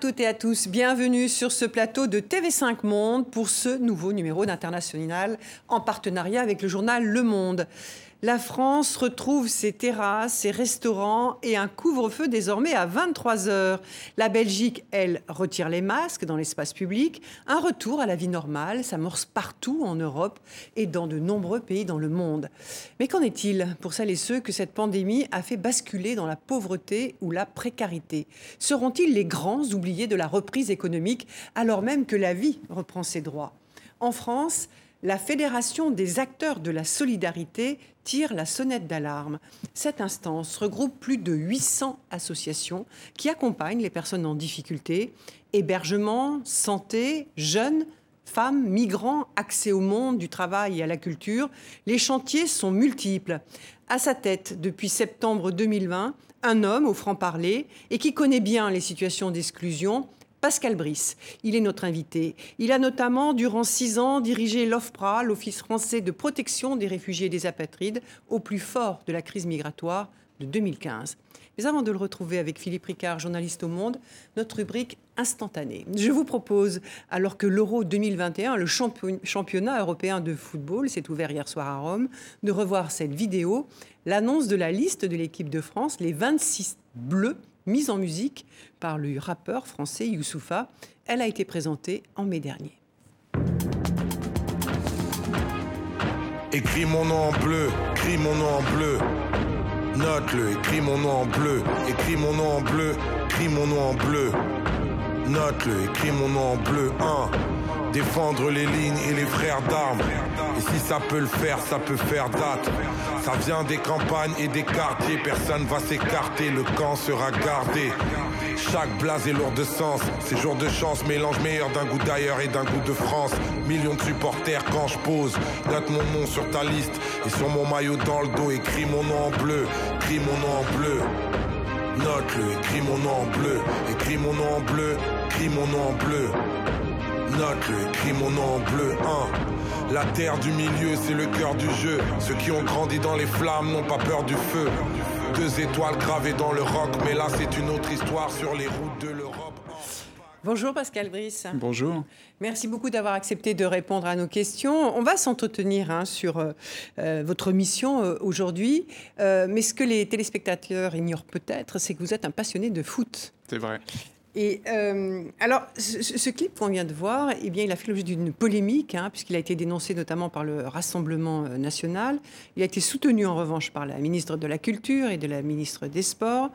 toutes et à tous, bienvenue sur ce plateau de TV5 Monde pour ce nouveau numéro d'International en partenariat avec le journal Le Monde. La France retrouve ses terrasses, ses restaurants et un couvre-feu désormais à 23 heures. La Belgique, elle, retire les masques dans l'espace public. Un retour à la vie normale s'amorce partout en Europe et dans de nombreux pays dans le monde. Mais qu'en est-il pour celles et ceux que cette pandémie a fait basculer dans la pauvreté ou la précarité? Seront-ils les grands oubliés de la reprise économique alors même que la vie reprend ses droits? En France, la Fédération des acteurs de la solidarité tire la sonnette d'alarme. Cette instance regroupe plus de 800 associations qui accompagnent les personnes en difficulté, hébergement, santé, jeunes, femmes, migrants, accès au monde, du travail et à la culture. Les chantiers sont multiples. À sa tête, depuis septembre 2020, un homme au franc-parler et qui connaît bien les situations d'exclusion, Pascal Brice. Il est notre invité. Il a notamment, durant six ans, dirigé l'OFPRA, l'Office français de protection des réfugiés et des apatrides, au plus fort de la crise migratoire de 2015. Mais avant de le retrouver avec Philippe Ricard, journaliste au Monde, notre rubrique instantanée. Je vous propose, alors que l'Euro 2021, le championnat européen de football, s'est ouvert hier soir à Rome, de revoir cette vidéo, l'annonce de la liste de l'équipe de France, les 26 bleus mise en musique par le rappeur français Youssoufa. Elle a été présentée en mai dernier. Écris mon nom en bleu, écris mon nom en bleu. Note-le, écris mon nom en bleu, écris mon nom en bleu, écris mon nom en bleu. Note-le, écris mon nom en bleu. 1. Défendre les lignes et les frères d'armes. Et si ça peut le faire, ça peut faire date. Ça vient des campagnes et des quartiers, personne va s'écarter, le camp sera gardé. Chaque blase est lourd de sens, ces jours de chance, mélange meilleur d'un goût d'ailleurs et d'un goût de France. Millions de supporters quand je pose, note mon nom sur ta liste et sur mon maillot dans le dos, écris mon nom en bleu, écris mon nom en bleu. Note-le, écris mon nom en bleu, écris mon nom en bleu, écris mon nom en bleu. Note-le, écris mon nom en bleu, 1. La terre du milieu, c'est le cœur du jeu. Ceux qui ont grandi dans les flammes n'ont pas peur du feu. Deux étoiles gravées dans le roc, mais là c'est une autre histoire sur les routes de l'Europe. Bonjour Pascal Brice. Bonjour. Merci beaucoup d'avoir accepté de répondre à nos questions. On va s'entretenir hein, sur euh, euh, votre mission euh, aujourd'hui, mais ce que les téléspectateurs ignorent peut-être, c'est que vous êtes un passionné de foot. C'est vrai. Et euh, alors, ce, clip qu'on vient de voir, eh bien, il a fait l'objet d'une polémique, hein, puisqu'il a été dénoncé notamment par le Rassemblement euh, national. Il a été soutenu en revanche par la ministre de la Culture et de la ministre des Sports.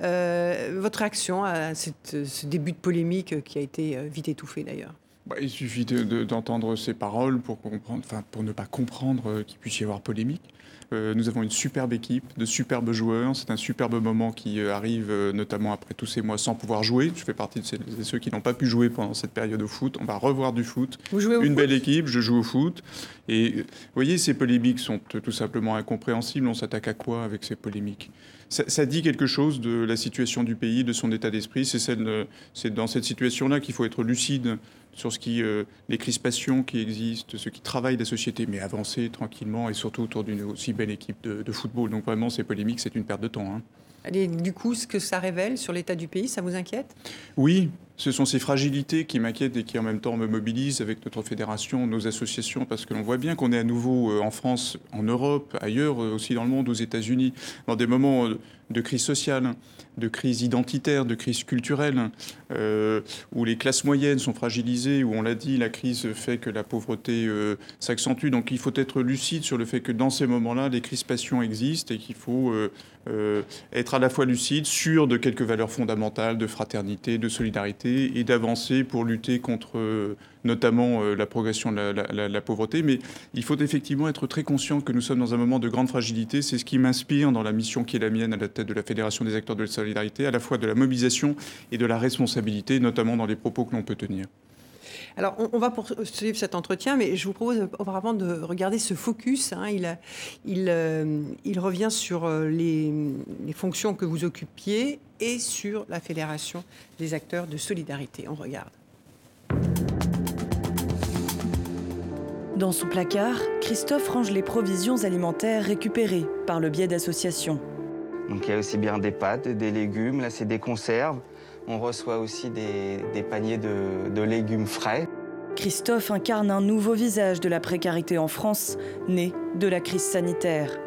Euh, votre réaction à ce début de polémique qui a été vite étouffé d'ailleurs? Bah, il suffit d'entendre ces paroles pour, comprendre, enfin, pour ne pas comprendre qu'il puisse y avoir polémique. Euh, nous avons une superbe équipe, de superbes joueurs. C'est un superbe moment qui euh, arrive, euh, notamment après tous ces mois sans pouvoir jouer. Je fais partie de, ceux qui n'ont pas pu jouer pendant cette période au foot. On va revoir du foot. Vous jouez au une belle équipe, je joue au foot. Et vous voyez, ces polémiques sont tout simplement incompréhensibles. On s'attaque à quoi avec ces polémiques? Ça, dit quelque chose de la situation du pays, de son état d'esprit. C'est dans cette situation-là qu'il faut être lucide sur ce qui, euh, les crispations qui existent, ce qui travaille la société, mais avancer tranquillement et surtout autour d'une aussi belle équipe de, football. Donc vraiment, ces polémiques, c'est une perte de temps. Hein. Et du coup, ce que ça révèle sur l'état du pays, ça vous inquiète? Oui, ce sont ces fragilités qui m'inquiètent et qui en même temps me mobilisent avec notre fédération, nos associations, parce que l'on voit bien qu'on est à nouveau euh, en France, en Europe, ailleurs euh, aussi dans le monde, aux États-Unis, dans des moments de crise sociale, de crise identitaire, de crise culturelle, euh, où les classes moyennes sont fragilisées, où on l'a dit, la crise fait que la pauvreté euh, s'accentue. Donc il faut être lucide sur le fait que dans ces moments-là, les crispations existent et qu'il faut euh, être à la fois lucide, sûr de quelques valeurs fondamentales de fraternité, de solidarité et d'avancer pour lutter contre notamment la progression de la, la, pauvreté. Mais il faut effectivement être très conscient que nous sommes dans un moment de grande fragilité. C'est ce qui m'inspire dans la mission qui est la mienne à la de la Fédération des acteurs de la solidarité, à la fois de la mobilisation et de la responsabilité, notamment dans les propos que l'on peut tenir. Alors, on, va poursuivre cet entretien, mais je vous propose auparavant de regarder ce focus. Hein. il, il, euh, il, revient sur euh, les, les, fonctions que vous occupiez et sur la Fédération des acteurs de solidarité. On regarde. Dans son placard, Christophe range les provisions alimentaires récupérées par le biais d'associations. Donc il y a aussi bien des pâtes, des légumes, là c'est des conserves. On reçoit aussi des, paniers de, légumes frais. Christophe incarne un nouveau visage de la précarité en France, né de la crise sanitaire.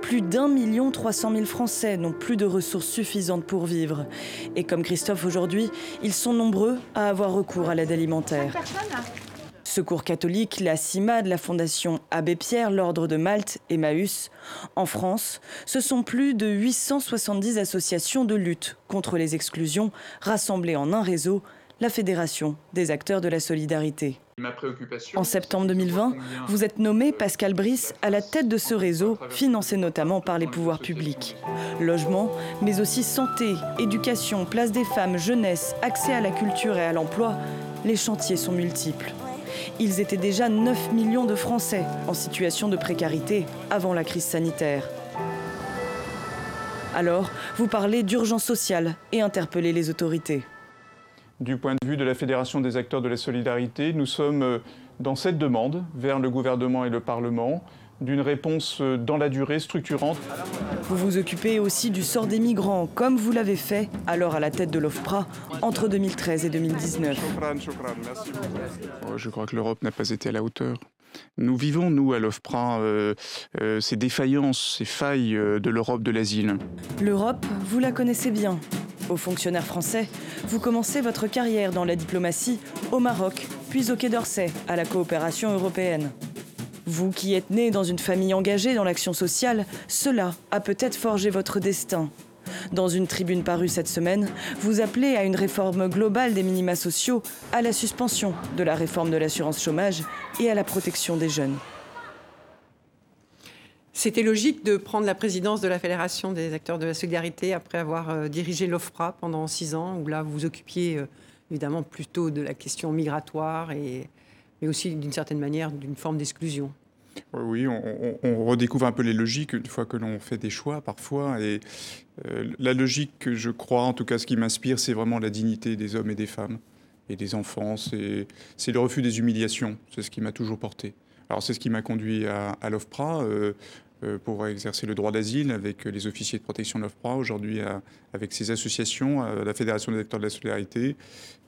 Plus d'un million trois cent mille Français n'ont plus de ressources suffisantes pour vivre. Et comme Christophe aujourd'hui, ils sont nombreux à avoir recours à l'aide alimentaire. Secours catholique, la CIMAD, la Fondation Abbé Pierre, l'Ordre de Malte, Emmaüs. En France, ce sont plus de 870 associations de lutte contre les exclusions rassemblées en un réseau, la Fédération des acteurs de la solidarité. En septembre 2020, vous êtes nommé Pascal Brice à la tête de ce réseau, financé notamment par les pouvoirs publics. Logement, mais aussi santé, éducation, place des femmes, jeunesse, accès à la culture et à l'emploi, les chantiers sont multiples. Ils étaient déjà 9 millions de Français en situation de précarité avant la crise sanitaire. Alors, vous parlez d'urgence sociale et interpellez les autorités. Du point de vue de la Fédération des acteurs de la solidarité, nous sommes euh, dans cette demande vers le gouvernement et le Parlement d'une réponse euh, dans la durée structurante. Vous vous occupez aussi du sort des migrants, comme vous l'avez fait alors à la tête de l'OFPRA entre 2013 et 2019. Je crois que l'Europe n'a pas été à la hauteur. Nous vivons, nous, à l'OFPRA, euh, euh, ces défaillances, ces failles de l'Europe de l'asile. L'Europe, vous la connaissez bien. Aux fonctionnaires français, vous commencez votre carrière dans la diplomatie au Maroc, puis au Quai d'Orsay, à la coopération européenne. Vous qui êtes né dans une famille engagée dans l'action sociale, cela a peut-être forgé votre destin. Dans une tribune parue cette semaine, vous appelez à une réforme globale des minima sociaux, à la suspension de la réforme de l'assurance chômage et à la protection des jeunes. C'était logique de prendre la présidence de la Fédération des acteurs de la solidarité après avoir euh, dirigé l'OFPRA pendant six ans, où là vous vous occupiez euh, évidemment plutôt de la question migratoire et mais aussi d'une certaine manière d'une forme d'exclusion. Oui, on, redécouvre un peu les logiques une fois que l'on fait des choix parfois. Et euh, la logique que je crois, en tout cas ce qui m'inspire, c'est vraiment la dignité des hommes et des femmes et des enfants. C'est le refus des humiliations. C'est ce qui m'a toujours porté. Alors c'est ce qui m'a conduit à, à l'OFPRA. Euh, pour exercer le droit d'asile avec les officiers de protection de l'OFPRA, aujourd'hui avec ces associations, la Fédération des acteurs de la solidarité.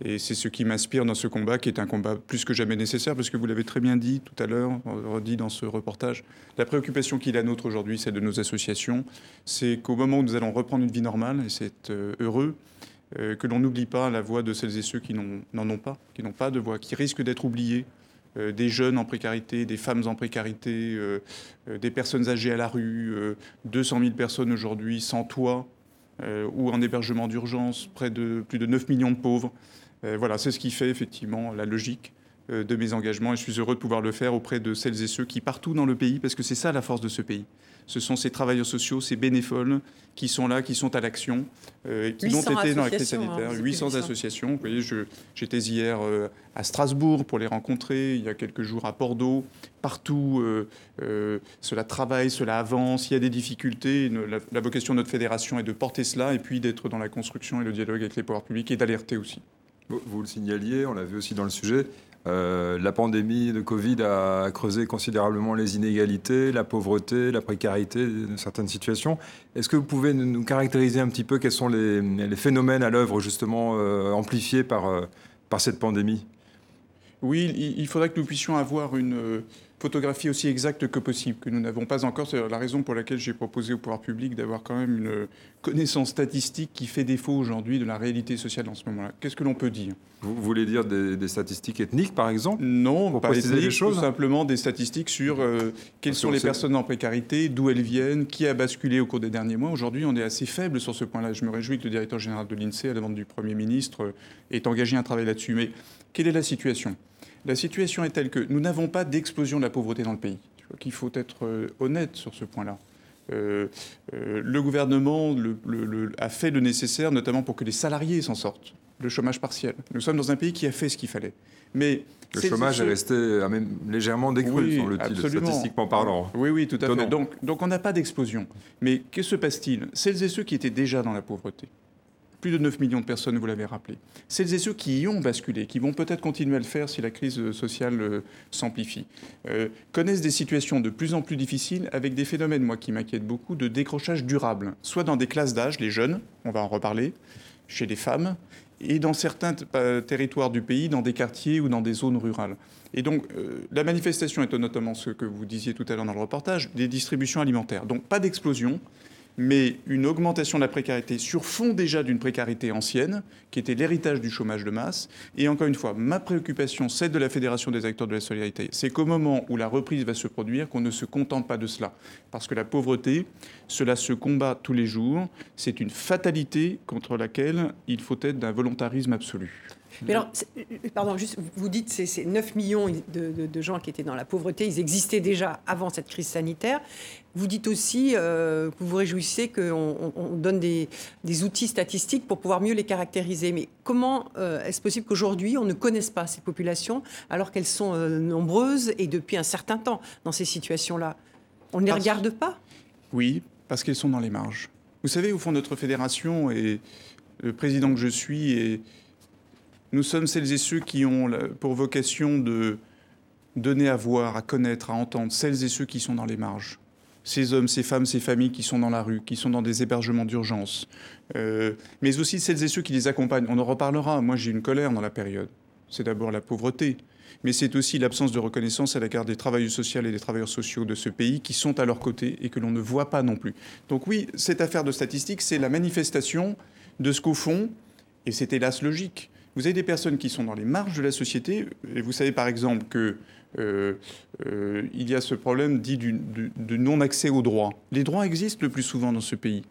Et c'est ce qui m'inspire dans ce combat, qui est un combat plus que jamais nécessaire, parce que vous l'avez très bien dit tout à l'heure, redit dans ce reportage, la préoccupation qui est la nôtre aujourd'hui, celle de nos associations, c'est qu'au moment où nous allons reprendre une vie normale, et c'est euh, heureux, euh, que l'on n'oublie pas la voix de celles et ceux qui n'en ont pas, qui n'ont pas de voix, qui risquent d'être oubliés euh, des jeunes en précarité, des femmes en précarité, euh, euh, des personnes âgées à la rue, 200 000 personnes aujourd'hui sans toit ou en hébergement d'urgence, près de plus de 9 millions de pauvres. voilà, c'est ce qui fait effectivement la logique de mes engagements et je suis heureux de pouvoir le faire auprès de celles et ceux qui, partout dans le pays, parce que c'est ça la force de ce pays, ce sont ces travailleurs sociaux, ces bénévoles qui sont là, qui sont à l'action, euh, qui ont été dans la crise sanitaire. 800 hein, associations. Vous voyez, j'étais hier euh, à Strasbourg pour les rencontrer, il y a quelques jours à Bordeaux. Partout, euh, cela travaille, cela avance, il y a des difficultés. La, la, vocation de notre fédération est de porter cela et puis d'être dans la construction et le dialogue avec les pouvoirs publics et d'alerter aussi. Vous le signaliez, on l'a vu aussi dans le sujet, euh, la pandémie de Covid a creusé considérablement les inégalités, la pauvreté, la précarité de certaines situations. Est-ce que vous pouvez nous caractériser un petit peu quels sont les, phénomènes à l'œuvre justement euh, amplifiés par, euh, par cette pandémie? Oui, il faudrait que nous puissions avoir une photographie aussi exacte que possible, que nous n'avons pas encore. C'est la raison pour laquelle j'ai proposé au pouvoir public d'avoir quand même une connaissance statistique qui fait défaut aujourd'hui de la réalité sociale en ce moment-là. Qu'est-ce que l'on peut dire? Vous voulez dire des, statistiques ethniques, par exemple? Non, pour pas ethniques, tout simplement des statistiques sur euh, quelles sont les personnes en précarité, d'où elles viennent, qui a basculé au cours des derniers mois. Aujourd'hui, on est assez faible sur ce point-là. Je me réjouis que le directeur général de l'INSEE, à la demande du Premier ministre, euh, ait engagé un travail là-dessus. Mais quelle est la situation? La situation est telle que nous n'avons pas d'explosion de la pauvreté dans le pays. Il faut être euh, honnête sur ce point-là. Euh, euh, le gouvernement a fait le nécessaire, notamment pour que les salariés s'en sortent. Le chômage partiel. Nous sommes dans un pays qui a fait ce qu'il fallait. Mais le chômage est, resté même légèrement décru, oui, semble-t-il, statistiquement parlant. Oui, oui, tout à fait. Donc, donc on n'a pas d'explosion. Mais que se passe-t-il? Celles et ceux qui étaient déjà dans la pauvreté, plus de 9 millions de personnes, vous l'avez rappelé. Celles et ceux qui y ont basculé, qui vont peut-être continuer à le faire si la crise sociale euh, s'amplifie, euh, connaissent des situations de plus en plus difficiles avec des phénomènes, moi, qui m'inquiètent beaucoup, de décrochage durable, soit dans des classes d'âge, les jeunes, on va en reparler, chez les femmes, et dans certains territoires du pays, dans des quartiers ou dans des zones rurales. Et donc, euh, la manifestation est notamment ce que vous disiez tout à l'heure dans le reportage, des distributions alimentaires. Donc, pas d'explosion, mais une augmentation de la précarité sur fond déjà d'une précarité ancienne, qui était l'héritage du chômage de masse. Et encore une fois, ma préoccupation, celle de la Fédération des acteurs de la solidarité, c'est qu'au moment où la reprise va se produire, qu'on ne se contente pas de cela. Parce que la pauvreté, cela se combat tous les jours. C'est une fatalité contre laquelle il faut être d'un volontarisme absolu. Mais alors, euh, pardon, juste, vous dites que ces 9 millions de, gens qui étaient dans la pauvreté, ils existaient déjà avant cette crise sanitaire. Vous dites aussi euh, que vous vous réjouissez qu'on donne des, outils statistiques pour pouvoir mieux les caractériser. Mais comment euh, est-ce possible qu'aujourd'hui, on ne connaisse pas ces populations alors qu'elles sont nombreuses et depuis un certain temps dans ces situations-là? On ne les regarde pas? Oui, parce qu'elles sont dans les marges. Vous savez, au fond, notre fédération et le président que je suis est nous sommes celles et ceux qui ont pour vocation de donner à voir, à connaître, à entendre, celles et ceux qui sont dans les marges. Ces hommes, ces femmes, ces familles qui sont dans la rue, qui sont dans des hébergements d'urgence, euh, mais aussi celles et ceux qui les accompagnent. On en reparlera. Moi, j'ai une colère dans la période. C'est d'abord la pauvreté, mais c'est aussi l'absence de reconnaissance à l'égard des travailleurs sociaux et des travailleurs sociaux de ce pays qui sont à leur côté et que l'on ne voit pas non plus. Donc oui, cette affaire de statistiques, c'est la manifestation de ce qu'au fond, et c'est hélas logique, vous avez des personnes qui sont dans les marges de la société, et vous savez par exemple que euh, euh, il y a ce problème dit du, non-accès aux droits. Les droits existent le plus souvent dans ce pays.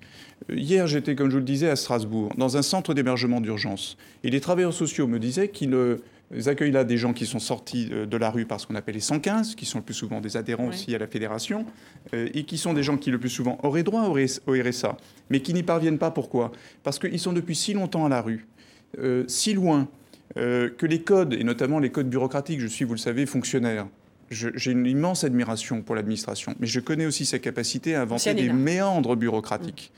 Euh, hier, j'étais, comme je vous le disais, à Strasbourg, dans un centre d'hébergement d'urgence. Et les travailleurs sociaux me disaient qu'ils accueillent là des gens qui sont sortis de la rue par ce qu'on appelle les 115, qui sont le plus souvent des adhérents aussi à la fédération, et qui sont des gens qui le plus souvent auraient droit au RSA, mais qui n'y parviennent pas. Pourquoi? Parce qu'ils sont depuis si longtemps à la rue si loin euh, que les codes, et notamment les codes bureaucratiques, je suis, vous le savez, fonctionnaire. J'ai une immense admiration pour l'administration, mais je connais aussi sa capacité à inventer des méandres bureaucratiques.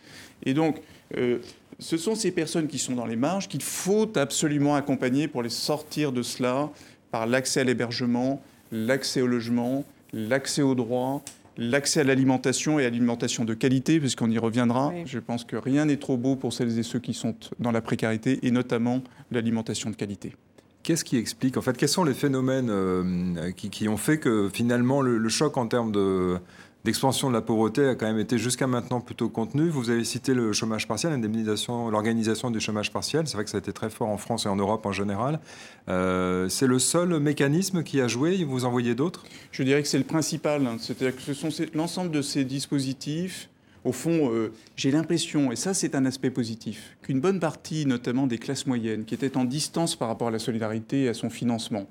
Et donc, euh, ce sont ces personnes qui sont dans les marges qu'il faut absolument accompagner pour les sortir de cela par l'accès à l'hébergement, l'accès au logement, l'accès aux droits, l'accès à l'alimentation et à l'alimentation de qualité, puisqu'on y reviendra. Je pense que rien n'est trop beau pour celles et ceux qui sont dans la précarité, et notamment l'alimentation de qualité. Qu'est-ce qui explique, en fait, quels sont les phénomènes euh, qui, ont fait que finalement le choc en termes de, L'expansion de la pauvreté a quand même été jusqu'à maintenant plutôt contenue. Vous avez cité le chômage partiel, l'organisation du chômage partiel. C'est vrai que ça a été très fort en France et en Europe en général. Euh, c'est le seul mécanisme qui a joué. Vous en voyez d'autres? Je dirais que c'est le principal. C'est-à-dire que ce sont l'ensemble de ces dispositifs. Au fond, euh, j'ai l'impression, et ça c'est un aspect positif, qu'une bonne partie, notamment des classes moyennes, qui étaient en distance par rapport à la solidarité et à son financement,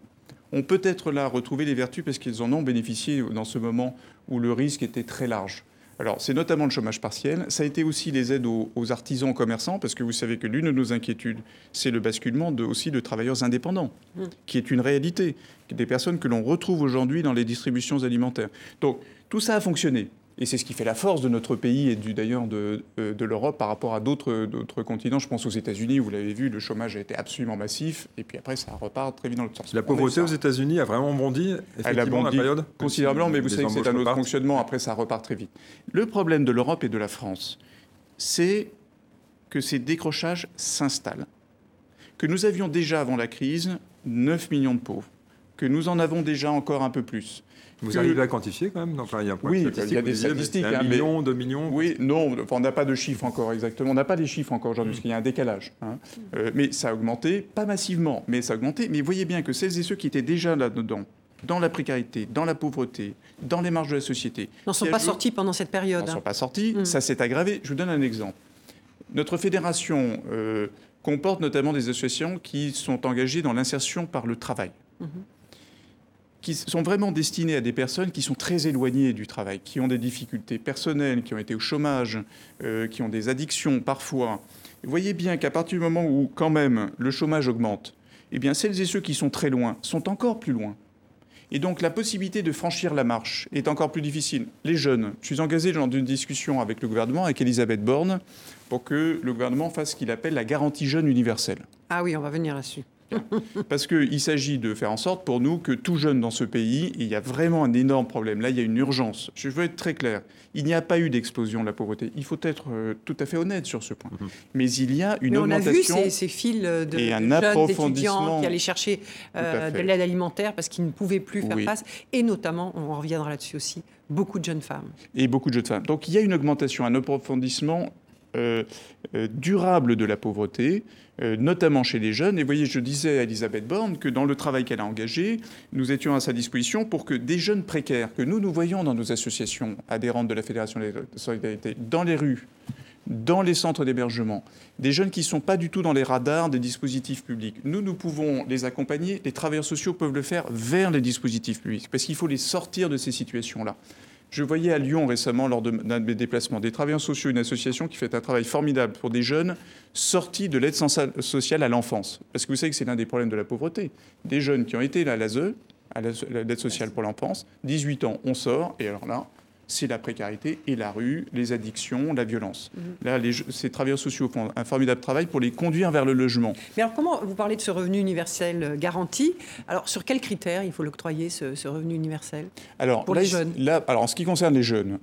ont peut-être là retrouvé les vertus parce qu'ils en ont bénéficié dans ce moment où le risque était très large. Alors, c'est notamment le chômage partiel. Ça a été aussi les aides aux, artisans commerçants, parce que vous savez que l'une de nos inquiétudes, c'est le basculement de, aussi de travailleurs indépendants, mmh. qui est une réalité, des personnes que l'on retrouve aujourd'hui dans les distributions alimentaires. Donc, tout ça a fonctionné. Et c'est ce qui fait la force de notre pays et d'ailleurs de, euh, de l'Europe par rapport à d'autres continents. Je pense aux États-Unis, vous l'avez vu, le chômage a été absolument massif. Et puis après, ça repart très vite dans l'autre sens. La pauvreté aux États-unis a vraiment bondi, effectivement, Elle a bondi période considérablement, mais vous savez que c'est un autre fonctionnement. Après, ça repart très vite. Le problème de l'Europe et de la France, c'est que ces décrochages s'installent. Que nous avions déjà avant la crise 9 millions de pauvres. Que nous en avons déjà encore un peu plus vous arrivez à quantifier quand même il y a Oui, il y a des statistiques. Un hein, million, deux millions Oui, non, on n'a pas de chiffres encore exactement. On n'a pas des chiffres encore aujourd'hui, parce qu'il y a un décalage. Hein. Euh, mais ça a augmenté, pas massivement, mais ça a augmenté. Mais voyez bien que celles et ceux qui étaient déjà là-dedans, dans la précarité, dans la pauvreté, dans les marges de la société... N'en sont pas sortis pendant cette période. N'en sont pas sortis, mm. ça s'est aggravé. Je vous donne un exemple. Notre fédération euh, comporte notamment des associations qui sont engagées dans l'insertion par le travail. Mm-hmm qui sont vraiment destinés à des personnes qui sont très éloignées du travail, qui ont des difficultés personnelles, qui ont été au chômage, euh, qui ont des addictions parfois. Vous voyez bien qu'à partir du moment où quand même le chômage augmente, eh bien celles et ceux qui sont très loin sont encore plus loin. Et donc la possibilité de franchir la marche est encore plus difficile. Les jeunes, je suis engagé dans une discussion avec le gouvernement, avec Elisabeth Borne, pour que le gouvernement fasse ce qu'il appelle la garantie jeune universelle. Ah oui, on va venir là-dessus. Parce qu'il s'agit de faire en sorte pour nous que tout jeune dans ce pays, il y a vraiment un énorme problème. Là, il y a une urgence. Je veux être très clair. Il n'y a pas eu d'explosion de la pauvreté. Il faut être euh, tout à fait honnête sur ce point. Mhm. Mais il y a une Mais on a vu augmentation. ces, ces fils de, et un de jeunes approfondissement. étudiants qui allaient chercher euh, de l'aide alimentaire parce qu'ils ne pouvaient plus faire Oui. face. Et notamment, on en reviendra là-dessus aussi, beaucoup de jeunes femmes. et beaucoup de jeunes femmes. Donc il y a une augmentation, un approfondissement euh, euh, durable de la pauvreté, euh, notamment chez les jeunes. Et vous voyez, je disais à Elisabeth Borne que dans le travail qu'elle a engagé, nous étions à sa disposition pour que des jeunes précaires, que nous nous voyons dans nos associations adhérentes de la Fédération de solidarité, dans les rues, dans les centres d'hébergement, des jeunes qui ne sont pas du tout dans les radars des dispositifs publics. Nous, nous pouvons les accompagner, les travailleurs sociaux peuvent le faire vers les dispositifs publics, parce qu'il faut les sortir de ces situations-là. Je voyais à Lyon récemment, lors d'un de mes déplacements, des travailleurs sociaux, une association qui fait un travail formidable pour des jeunes sortis de l'aide sociale à l'enfance. Parce que vous savez que c'est l'un des problèmes de la pauvreté. Des jeunes qui ont été à l'ASE, la- à l'aide sociale pour l'enfance, 18 ans, on sort, et alors là, c'est la précarité et la rue, les addictions, la violence. Là, les, je- ces travailleurs sociaux font un formidable travail pour les conduire vers le logement. Mais alors, comment vous parlez de ce revenu universel euh, garanti? Alors, sur quels critères il faut l'octroyer, ce, ce revenu universel? Alors, Pour là, les jeunes. Là, alors, en ce qui concerne les jeunes,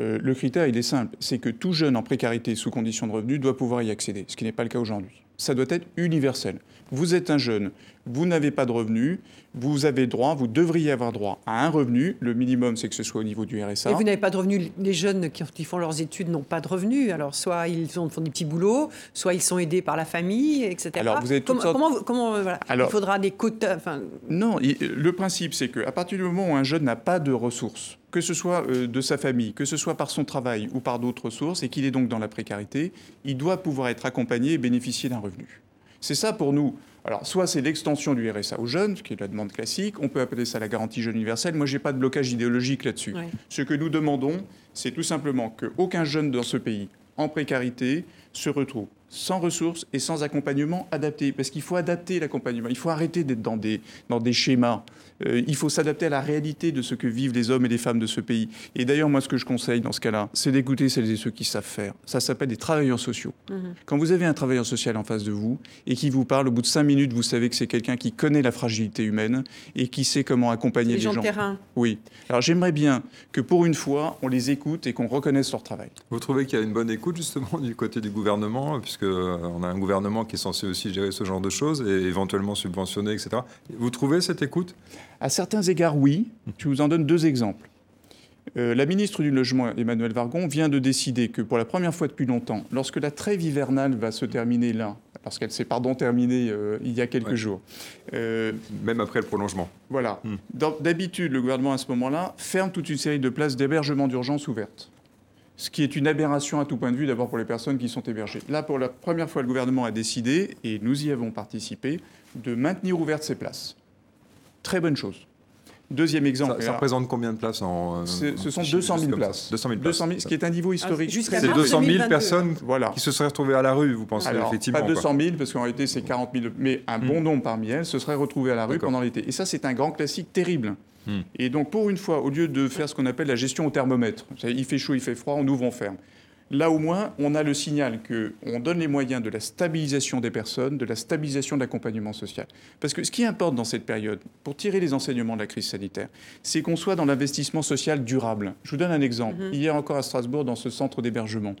euh, le critère, il est simple. C'est que tout jeune en précarité sous condition de revenu doit pouvoir y accéder, ce qui n'est pas le cas aujourd'hui. Ça doit être universel. Vous êtes un jeune, vous n'avez pas de revenu, vous avez droit, vous devriez avoir droit à un revenu. Le minimum, c'est que ce soit au niveau du RSA. Et vous n'avez pas de revenus. Les jeunes qui, font leurs études n'ont pas de revenus. Alors, soit ils font, des petits boulots, soit ils sont aidés par la famille, etc. Alors, vous avez toutes comment, sortes- comment, vous- comment, euh, voilà. Alors- Il faudra des quotas. Enfin, Non, le principe, c'est qu'à partir du moment où un jeune n'a pas de ressources, que ce soit euh, de sa famille, que ce soit par son travail ou par d'autres sources, et qu'il est donc dans la précarité, il doit pouvoir être accompagné et bénéficier d'un revenu. C'est ça pour nous. Alors, soit c'est l'extension du RSA aux jeunes, ce qui est la demande classique, on peut appeler ça la garantie jeune universelle. Moi, je n'ai pas de blocage idéologique là-dessus. Oui. Ce que nous demandons, c'est tout simplement qu'aucun jeune dans ce pays en précarité se retrouve sans ressources et sans accompagnement adapté. Parce qu'il faut adapter l'accompagnement. Il faut arrêter d'être dans des, dans des schémas. Euh, il faut s'adapter à la réalité de ce que vivent les hommes et les femmes de ce pays. Et d'ailleurs, moi, ce que je conseille dans ce cas-là, c'est d'écouter celles et ceux qui savent faire. Ça s'appelle des travailleurs sociaux. Quand vous avez un travailleur social en face de vous et qui vous parle, au bout de cinq minutes, vous savez que c'est quelqu'un qui connaît la fragilité humaine et qui sait comment accompagner les les gens gens. de terrain. Oui. Alors j'aimerais bien que pour une fois, on les écoute et qu'on reconnaisse leur travail. Vous trouvez qu'il y a une bonne écoute justement du côté du gouvernement, puisque euh, on a un gouvernement qui est censé aussi gérer ce genre de choses et éventuellement subventionner, etc. Vous trouvez cette écoute? À certains égards, oui. Je vous en donne deux exemples. Euh, la ministre du Logement, Emmanuel Vargon, vient de décider que pour la première fois depuis longtemps, lorsque la trêve hivernale va se terminer là, parce qu'elle s'est pardon terminée euh, il y a quelques Ouais. jours, euh, Même après le prolongement. Voilà. Hmm. D'habitude, le gouvernement, à ce moment-là, ferme toute une série de places d'hébergement d'urgence ouvertes. Ce qui est une aberration à tout point de vue, d'abord pour les personnes qui sont hébergées. Là, pour la première fois, le gouvernement a décidé, et nous y avons participé, de maintenir ouvertes ces places. Très bonne chose. Deuxième exemple. Ça, représente combien de places en. c'est- ce sont en- 200 000 comme ça places. 200 000 places. 200 000, ce qui est un niveau historique. jusqu'à très C'est mars élevé. 200 000 2022. personnes Voilà. qui se seraient retrouvées à la rue, vous pensez Alors, effectivement pas quoi. 200 000, parce qu'en réalité, c'est 40 000, mais un bon nombre parmi elles se seraient retrouvées à la rue pendant l'été. Et ça, c'est un grand classique terrible. Et donc, pour une fois, au lieu de faire ce qu'on appelle la gestion au thermomètre, il fait chaud, il fait froid, on ouvre, on ferme. Là, au moins, on a le signal qu'on donne les moyens de la stabilisation des personnes, de la stabilisation de l'accompagnement social. Parce que ce qui importe dans cette période, pour tirer les enseignements de la crise sanitaire, c'est qu'on soit dans l'investissement social durable. Je vous donne un exemple. Hier encore à Strasbourg, dans ce centre d'hébergement,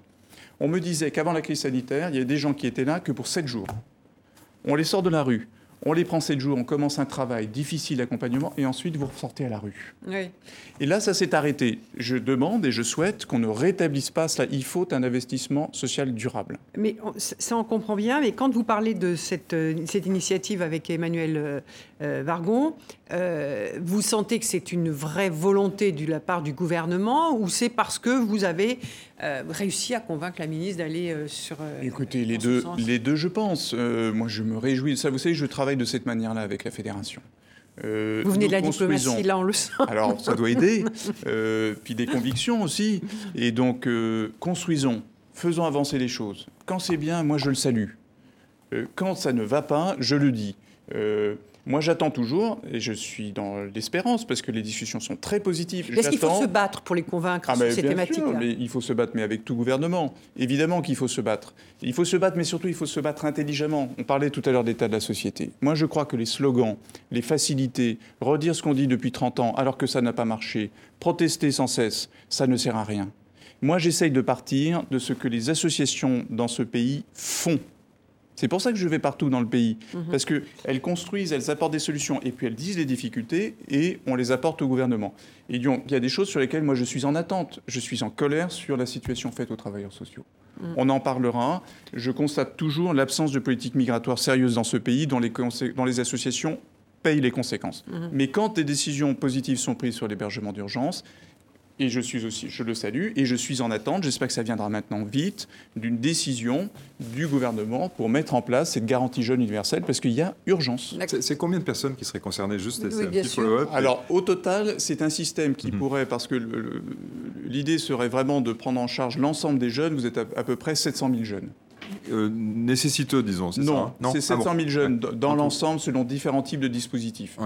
on me disait qu'avant la crise sanitaire, il y avait des gens qui étaient là que pour 7 jours. On les sort de la rue, on les prend 7 jours, on commence un travail difficile d'accompagnement et ensuite vous ressortez à la rue. Oui. Et là, ça s'est arrêté. Je demande et je souhaite qu'on ne rétablisse pas cela. Il faut un investissement social durable. Mais on- ça, on comprend bien. Mais quand vous parlez de cette, euh, cette initiative avec Emmanuel euh, euh, Vargon, euh, vous sentez que c'est une vraie volonté de la part du gouvernement ou c'est parce que vous avez euh, réussi à convaincre la ministre d'aller euh, sur. euh, Écoutez, les deux, les deux, je pense. Moi, je me réjouis. Ça, vous savez, je travaille de cette manière-là avec la fédération. Vous venez de la diplomatie, là, on le sent. Alors, ça doit aider. Puis des convictions aussi. Et donc, construisons, faisons avancer les choses. Quand c'est bien, moi, je le salue. Quand ça ne va pas, je le dis. Moi, j'attends toujours, et je suis dans l'espérance, parce que les discussions sont très positives. Est-ce qu'il faut se battre pour les convaincre ah, sur ces thématiques mais Il faut se battre, mais avec tout gouvernement. Évidemment qu'il faut se battre. Il faut se battre, mais surtout, il faut se battre intelligemment. On parlait tout à l'heure d'état de la société. Moi, je crois que les slogans, les facilités, redire ce qu'on dit depuis 30 ans alors que ça n'a pas marché, protester sans cesse, ça ne sert à rien. Moi, j'essaye de partir de ce que les associations dans ce pays font. C'est pour ça que je vais partout dans le pays, mhm. parce qu'elles construisent, elles apportent des solutions, et puis elles disent les difficultés, et on les apporte au gouvernement. Et il y a des choses sur lesquelles moi je suis en attente. Je suis en colère sur la situation faite aux travailleurs sociaux. Mhm. On en parlera. Je constate toujours l'absence de politique migratoire sérieuse dans ce pays, dont les, associations payent les conséquences. Mhm. Mais quand des décisions positives sont prises sur l'hébergement d'urgence, et je suis aussi, je le salue, et je suis en attente, j'espère que ça viendra maintenant vite, d'une décision du gouvernement pour mettre en place cette garantie jeune universelle, parce qu'il y a urgence. C'est combien de personnes qui seraient concernées juste oui, Alors, au total, c'est un système qui mhm. pourrait, parce que l'idée serait vraiment de prendre en charge l'ensemble des jeunes, vous êtes à, peu près 700 000 jeunes. Euh, nécessiteux, disons, c'est ça hein? Non, c'est 700 000 ah jeunes dans l'ensemble selon différents types de dispositifs.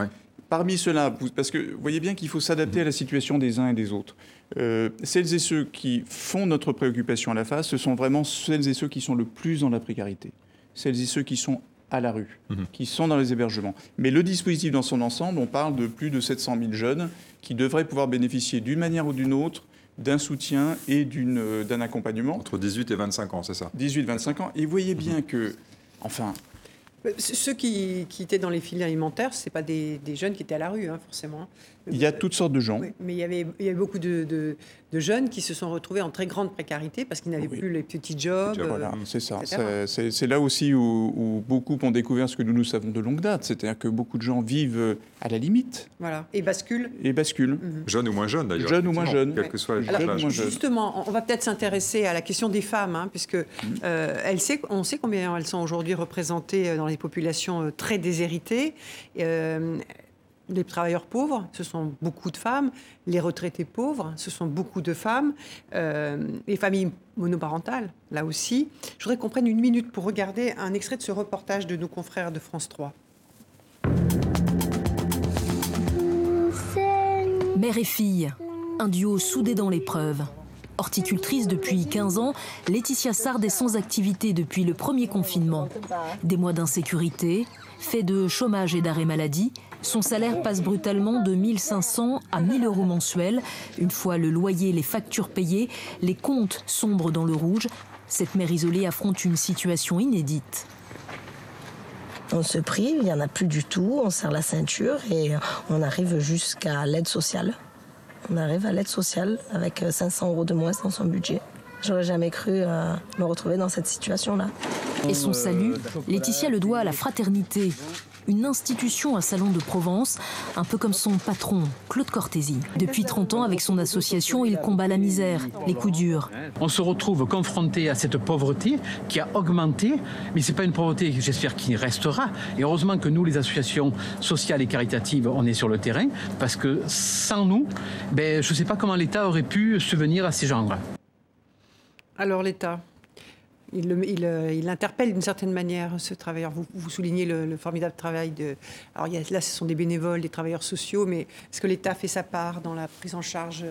Parmi ceux-là, parce que vous voyez bien qu'il faut s'adapter à la situation des uns et des autres. Euh, celles et ceux qui font notre préoccupation à la face, ce sont vraiment celles et ceux qui sont le plus dans la précarité. Celles et ceux qui sont à la rue, mhm. qui sont dans les hébergements. Mais le dispositif dans son ensemble, on parle de plus de 700 000 jeunes qui devraient pouvoir bénéficier d'une manière ou d'une autre d'un soutien et euh, d'un accompagnement. Entre 18 et 25 ans, c'est ça? 18-25 ans. Et vous voyez bien que, enfin, ceux qui, étaient dans les filières alimentaires, ce pas des, jeunes qui étaient à la rue, hein, forcément. Il y a toutes sortes de gens. mais il y, avait, il y avait beaucoup de, jeunes qui se sont retrouvés en très grande précarité parce qu'ils n'avaient plus les petits jobs. Voilà, euh, c'est ça. C'est là aussi où, beaucoup ont découvert ce que nous, nous savons de longue date. C'est-à-dire que beaucoup de gens vivent à la limite. Voilà. Et basculent. Et basculent. Mhm. Jeunes ou moins jeunes, d'ailleurs. Jeunes ou moins jeunes. Quel que soit Justement, on va peut-être s'intéresser à la question des femmes, hein, puisque mhm. euh, sait, on sait combien elles sont aujourd'hui représentées euh, dans les populations très déshéritées les travailleurs pauvres, ce sont beaucoup de femmes. Les retraités pauvres, ce sont beaucoup de femmes. Euh, les familles monoparentales, là aussi. Je voudrais qu'on prenne une minute pour regarder un extrait de ce reportage de nos confrères de France 3. Mère et fille, un duo soudé dans l'épreuve. Horticultrice depuis 15 ans, Laetitia Sard est sans activité depuis le premier confinement. Des mois d'insécurité, fait de chômage et d'arrêt maladie, son salaire passe brutalement de 1500 à 1000 euros mensuels. Une fois le loyer, les factures payées, les comptes sombrent dans le rouge. Cette mère isolée affronte une situation inédite. On se prive, il n'y en a plus du tout, on serre la ceinture et on arrive jusqu'à l'aide sociale. On arrive à l'aide sociale avec 500 euros de moins dans son budget. J'aurais jamais cru euh, me retrouver dans cette situation-là. Et son salut, Laetitia le doit à la fraternité une institution à Salon de Provence, un peu comme son patron, Claude Cortési. Depuis 30 ans, avec son association, il combat la misère, les coups durs. On se retrouve confronté à cette pauvreté qui a augmenté, mais ce n'est pas une pauvreté, j'espère, qui restera. Et heureusement que nous, les associations sociales et caritatives, on est sur le terrain, parce que sans nous, ben, je ne sais pas comment l'État aurait pu se venir à ces gens. -là. Alors l'État? Il, euh, il, interpelle d'une certaine manière ce travailleur. Vous, vous soulignez le, formidable travail de. Alors là, ce sont des bénévoles, des travailleurs sociaux, mais est-ce que l'État fait sa part dans la prise en charge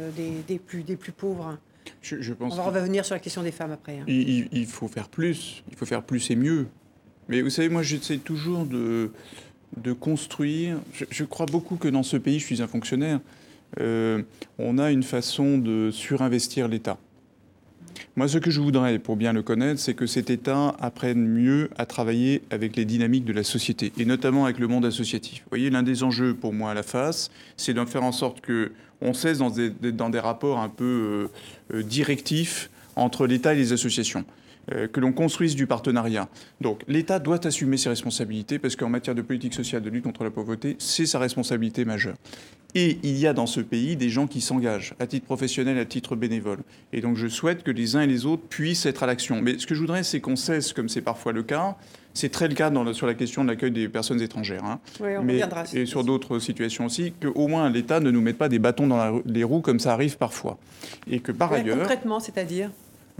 des, plus, des plus pauvres? Je, pense On va revenir sur la question des femmes après. Hein. Il, faut faire plus. Il faut faire plus et mieux. Mais vous savez, moi, j'essaie toujours de, de construire. Je, crois beaucoup que dans ce pays, je suis un fonctionnaire. Euh, on a une façon de surinvestir l'État. Moi, ce que je voudrais, pour bien le connaître, c'est que cet État apprenne mieux à travailler avec les dynamiques de la société, et notamment avec le monde associatif. Vous voyez, l'un des enjeux pour moi à la face, c'est de faire en sorte que on cesse dans des, dans des rapports un peu euh, euh, directifs entre l'État et les associations que l'on construise du partenariat. Donc l'État doit assumer ses responsabilités parce qu'en matière de politique sociale, de lutte contre la pauvreté, c'est sa responsabilité majeure. Et il y a dans ce pays des gens qui s'engagent à titre professionnel, à titre bénévole. Et donc je souhaite que les uns et les autres puissent être à l'action. Mais ce que je voudrais, c'est qu'on cesse, comme c'est parfois le cas, c'est très le cas sur la question de l'accueil des personnes étrangères. Hein. Oui, on Mais, et sur d'autres situations aussi, qu'au moins l'État ne nous mette pas des bâtons dans les roues comme ça arrive parfois. Et que par ailleurs. Concrètement, c'est-à-dire?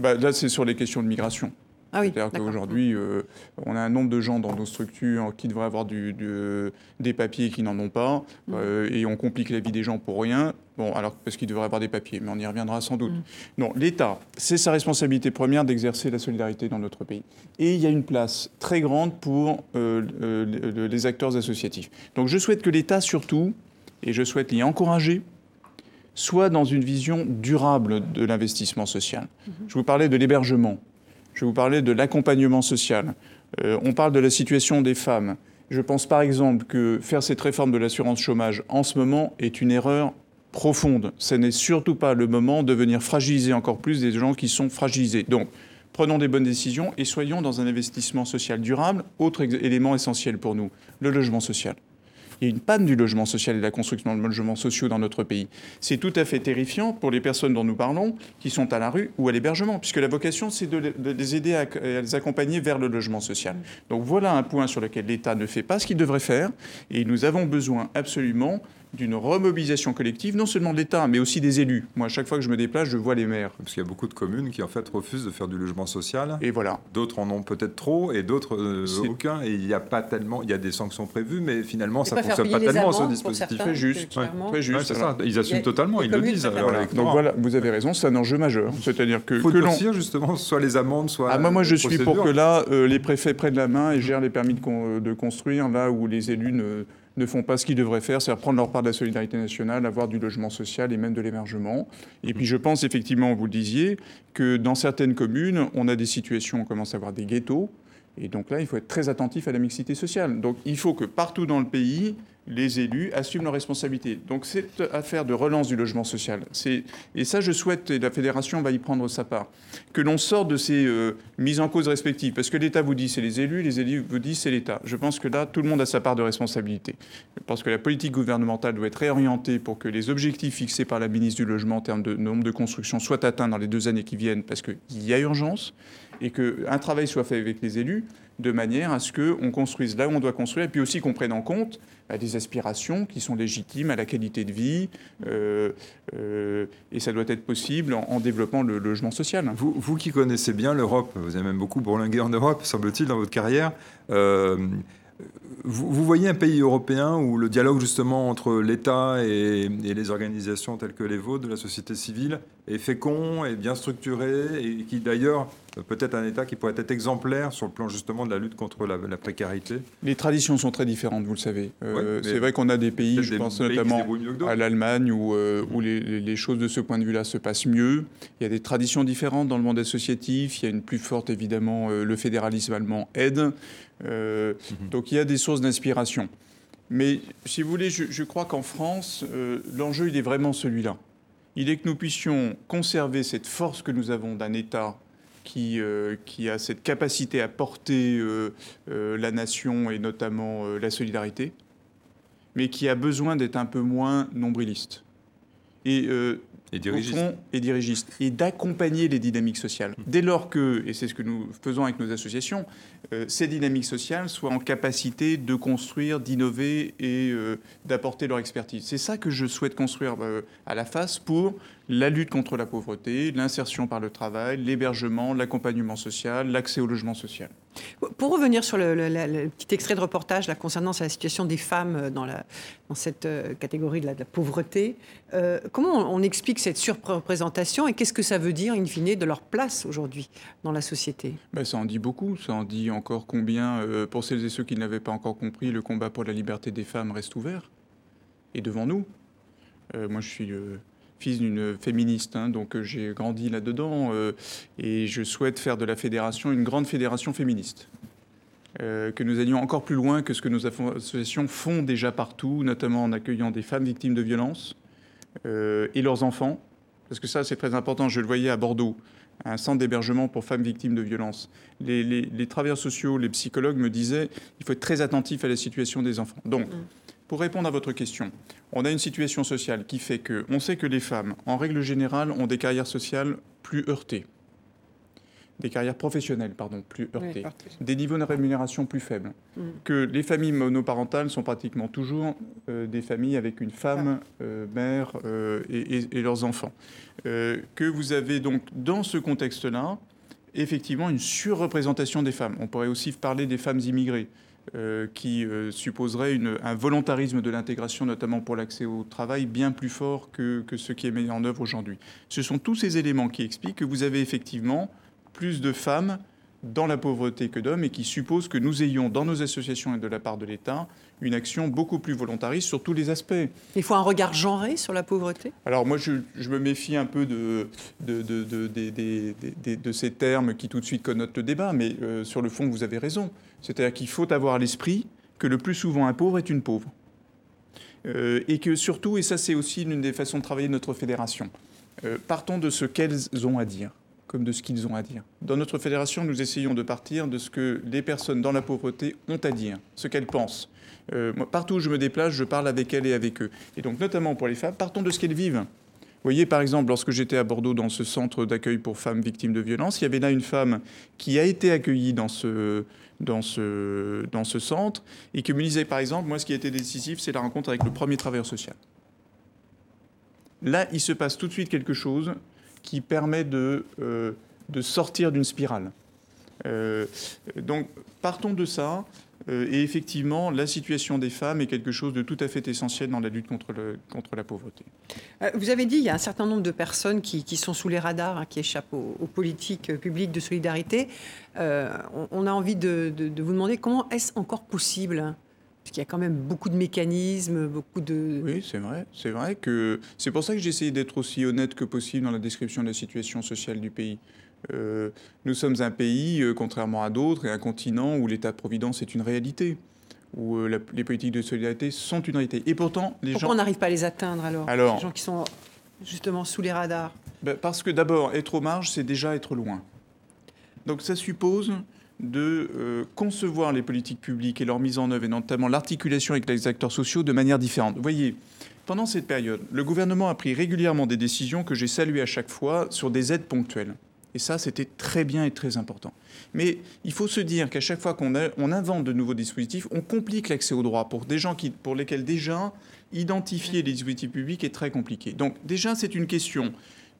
Bah, Là, c'est sur les questions de migration. Ah oui, C'est-à-dire qu'aujourd'hui, euh, on a un nombre de gens dans nos structures qui devraient avoir du, du- des papiers et qui n'en ont pas, Mm. euh, et on complique la vie des gens pour rien. Bon, alors parce qu'ils devraient avoir des papiers, mais on y reviendra sans doute. Mm. Non, l'État, c'est sa responsabilité première d'exercer la solidarité dans notre pays. Et il y a une place très grande pour euh, les acteurs associatifs. Donc je souhaite que l'État, surtout, et je souhaite l'y encourager, soit dans une vision durable de l'investissement social. Je vous parlais de l'hébergement, je vous parlais de l'accompagnement social, Euh, on parle de la situation des femmes. Je pense par exemple que faire cette réforme de l'assurance chômage en ce moment est une erreur profonde. Ce n'est surtout pas le moment de venir fragiliser encore plus des gens qui sont fragilisés. Donc, prenons des bonnes décisions et soyons dans un investissement social durable. Autre élément essentiel pour nous, le logement social. Il y a une panne du logement social et de la construction de logements sociaux dans notre pays. C'est tout à fait terrifiant pour les personnes dont nous parlons, qui sont à la rue ou à l'hébergement, puisque la vocation, c'est de les- de les aider à les accompagner vers le logement social. Donc voilà un point sur lequel l'État ne fait pas ce qu'il devrait faire, et nous avons besoin absolument d'une remobilisation collective, non seulement de l'État, mais aussi des élus. Moi, à chaque fois que je me déplace, je vois les maires. Parce qu'il y a beaucoup de communes qui en fait refusent de faire du logement social. Et voilà. D'autres en ont peut-être trop et d'autres euh, aucun. Et il n'y a pas tellement, il y a des sanctions prévues, mais finalement Et ça ne fonctionne pas tellement ce dispositif. Très juste, très juste. Ouais, c'est ça. Ils assument a- totalement, ils le disent. Donc voilà, vous avez raison, c'est un enjeu majeur. C'est-à-dire que, faut que l'on- justement soit les amendes, soit. Ah, moi, moi, je suis pour que là, euh, les préfets prennent la main et gèrent les permis de, con- de construire, là où les élus ne, ne font pas ce qu'ils devraient faire, c'est-à-dire prendre leur part de la solidarité nationale, avoir du logement social et même de l'hébergement. Et puis je pense effectivement, vous le disiez, que dans certaines communes, on a des situations, on commence à avoir des ghettos. Et donc là, il faut être très attentif à la mixité sociale. Donc il faut que partout dans le pays, les élus assument leurs responsabilités. Donc cette affaire de relance du logement social, et ça je souhaite, et la fédération va y prendre sa part, que l'on sorte de ces euh, mises en cause respectives. Parce que l'État vous dit c'est les élus, les élus vous disent c'est l'État. Je pense que là, tout le monde a sa part de responsabilité. Je pense que la politique gouvernementale doit être réorientée pour que les objectifs fixés par la ministre du Logement en termes de nombre de constructions soient atteints dans les deux années qui viennent, parce qu'il y a urgence, et qu'un travail soit fait avec les élus de manière à ce qu'on construise là où on doit construire, et puis aussi qu'on prenne en compte bah, des aspirations qui sont légitimes à la qualité de vie, euh, euh, et ça doit être possible en, développant le logement social. Vous, vous qui connaissez bien l'Europe, vous avez même beaucoup bourlingué en Europe, semble-t-il, dans votre carrière. euh, vous, voyez un pays européen où le dialogue justement entre l'État et, les organisations telles que les vôtres de la société civile est fécond et bien structuré et qui d'ailleurs peut-être un État qui pourrait être exemplaire sur le plan justement de la lutte contre la, la précarité. Les traditions sont très différentes, vous le savez. Euh, Ouais, c'est vrai qu'on a des pays, je des pense pays notamment à l'Allemagne, où, euh, où les, choses de ce point de vue-là se passent mieux. Il y a des traditions différentes dans le monde associatif. Il y a une plus forte, évidemment, euh, le fédéralisme allemand aide. Euh, Mhm. Donc il y a des sources d'inspiration. Mais si vous voulez, je, je crois qu'en France, euh, l'enjeu, il est vraiment celui-là. Il est que nous puissions conserver cette force que nous avons d'un État qui, euh, qui a cette capacité à porter euh, euh, la nation et notamment la solidarité, mais qui a besoin d'être un peu moins nombriliste. Et, Et au dirigiste. fond, et dirigiste, et d'accompagner les dynamiques sociales. Dès lors que, et c'est ce que nous faisons avec nos associations, ces dynamiques sociales soient en capacité de construire, d'innover et d'apporter leur expertise. C'est ça que je souhaite construire à la face pour la lutte contre la pauvreté, l'insertion par le travail, l'hébergement, l'accompagnement social, l'accès au logement social. Pour revenir sur le, le- la- le petit extrait de reportage là, concernant la situation des femmes euh, dans, la, dans cette euh, catégorie de la, de la pauvreté, euh, comment on, on explique cette surreprésentation et qu'est-ce que ça veut dire, in fine, de leur place aujourd'hui dans la société? Ben, ça en dit beaucoup, ça en dit encore combien, euh, pour celles et ceux qui ne l'avaient pas encore compris, le combat pour la liberté des femmes reste ouvert et devant nous. Euh, moi, je suis fils d'une féministe, hein, donc euh, j'ai grandi là-dedans euh, et je souhaite faire de la fédération une grande fédération féministe. Euh, que nous allions encore plus loin que ce que nos associations font déjà partout, notamment en accueillant des femmes victimes de violences euh, et leurs enfants. Parce que ça, c'est très important. Je le voyais à Bordeaux, un centre d'hébergement pour femmes victimes de violences. Les, travailleurs sociaux, les psychologues me disaient il faut être très attentif à la situation des enfants. Donc, pour répondre à votre question, on a une situation sociale qui fait que on sait que les femmes, en règle générale, ont des carrières sociales plus heurtées. Des carrières professionnelles, pardon, plus heurtées. des niveaux de rémunération plus faibles. Mm. Que les familles monoparentales sont pratiquement toujours euh, des familles avec une femme, euh, mère euh, et, et- et leurs enfants. Que vous avez donc, dans ce contexte-là, effectivement une surreprésentation des femmes. On pourrait aussi parler des femmes immigrées. Euh, qui euh, supposerait un volontarisme de l'intégration, notamment pour l'accès au travail, bien plus fort que, ce qui est mis en œuvre aujourd'hui. Ce sont tous ces éléments qui expliquent que vous avez effectivement plus de femmes dans la pauvreté que d'hommes et qui supposent que nous ayons dans nos associations et de la part de l'État une action beaucoup plus volontariste sur tous les aspects. Il faut un regard genré sur la pauvreté? Alors moi, je, me méfie un peu de, de, de, ces termes qui tout de suite connotent le débat, mais euh, sur le fond, vous avez raison. C'est-à-dire qu'il faut avoir à l'esprit que le plus souvent, un pauvre est une pauvre. Euh, et que surtout, et ça c'est aussi l'une des façons de travailler de notre fédération, euh, partons de ce qu'elles ont à dire comme de ce qu'ils ont à dire. Dans notre fédération, nous essayons de partir de ce que les personnes dans la pauvreté ont à dire, ce qu'elles pensent. Euh, partout où je me déplace, je parle avec elles et avec eux. Et donc, notamment pour les femmes, partons de ce qu'elles vivent. Vous voyez, par exemple, lorsque j'étais à Bordeaux dans ce centre d'accueil pour femmes victimes de violences, il y avait là une femme qui a été accueillie dans ce, centre et qui me disait, par exemple, moi, ce qui a été décisif, c'est la rencontre avec le premier travailleur social. Là, il se passe tout de suite quelque chose qui permet de, euh, sortir d'une spirale. Euh, donc, partons de ça. Euh, et effectivement, la situation des femmes est quelque chose de tout à fait essentiel dans la lutte contre, le, contre la pauvreté. Euh, vous avez dit qu'il y a un certain nombre de personnes qui, qui sont sous les radars, hein, qui échappent aux, politiques publiques de solidarité. Euh, on, a envie de, de, vous demander comment est-ce encore possible hein, parce qu'il y a quand même beaucoup de mécanismes, beaucoup de... Oui, c'est vrai. C'est vrai que c'est pour ça que j'ai essayé d'être aussi honnête que possible dans la description de la situation sociale du pays. Euh, nous sommes un pays, euh, contrairement à d'autres, et un continent où l'État-providence est une réalité, où euh, les politiques de solidarité sont une réalité. Et pourtant, les Pourquoi gens... on n'arrive pas à les atteindre alors, alors, Les gens qui sont justement sous les radars? ben, Parce que d'abord, être aux marges, c'est déjà être loin. Donc ça suppose de concevoir les politiques publiques et leur mise en œuvre, et notamment l'articulation avec les acteurs sociaux, de manière différente. Vous voyez, pendant cette période, le gouvernement a pris régulièrement des décisions que j'ai saluées à chaque fois sur des aides ponctuelles. Et ça, c'était très bien et très important. Mais il faut se dire qu'à chaque fois qu'on on invente de nouveaux dispositifs, on complique l'accès au droit pour des gens qui, pour lesquels déjà identifier les dispositifs publics est très compliqué. Donc déjà, c'est une question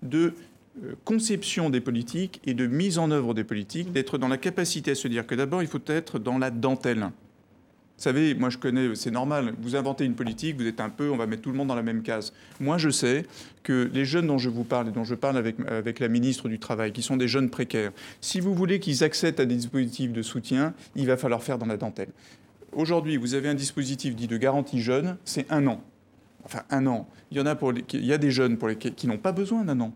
de euh, conception des politiques et de mise en œuvre des politiques, d'être dans la capacité à se dire que d'abord, il faut être dans la dentelle. Savez, moi je connais, c'est normal, vous inventez une politique, vous êtes un peu, on va mettre tout le monde dans la même case. Moi je sais que les jeunes dont je vous parle et dont je parle avec, avec la ministre du Travail, qui sont des jeunes précaires, si vous voulez qu'ils accèdent à des dispositifs de soutien, il va falloir faire dans la dentelle. Aujourd'hui, vous avez un dispositif dit de garantie jeune, c'est un an. Enfin, un an. Il y, en a, pour il y a des jeunes pour lesquels, qui n'ont pas besoin d'un an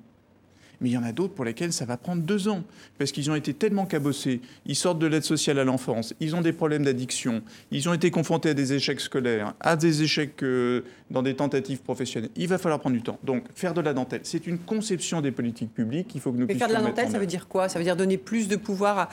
mais il y en a d'autres pour lesquels ça va prendre deux ans, parce qu'ils ont été tellement cabossés, ils sortent de l'aide sociale à l'enfance, ils ont des problèmes d'addiction, ils ont été confrontés à des échecs scolaires, à des échecs euh, dans des tentatives professionnelles. Il va falloir prendre du temps. Donc, faire de la dentelle, c'est une conception des politiques publiques qu'il faut que nous mais puissions faire de la dentelle, ça veut dire quoi? Ça veut dire donner plus de pouvoir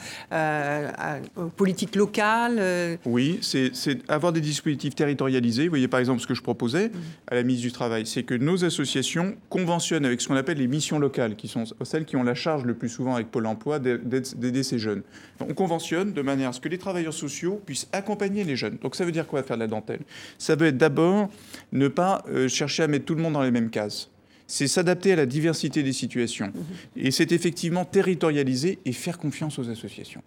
aux politiques locales euh? Oui, c'est avoir des dispositifs territorialisés. Vous voyez, par exemple, ce que je proposais mmh. à la ministre du Travail, c'est que nos associations conventionnent avec ce qu'on appelle les missions locales, qui sont celles qui ont la charge le plus souvent avec Pôle emploi d'aider ces jeunes. On conventionne de manière à ce que les travailleurs sociaux puissent accompagner les jeunes. Donc ça veut dire quoi faire de la dentelle? Ça veut être d'abord ne pas euh, chercher à mettre tout le monde dans les mêmes cases c'est s'adapter à la diversité des situations. Mmh. Et c'est effectivement territorialiser et faire confiance aux associations.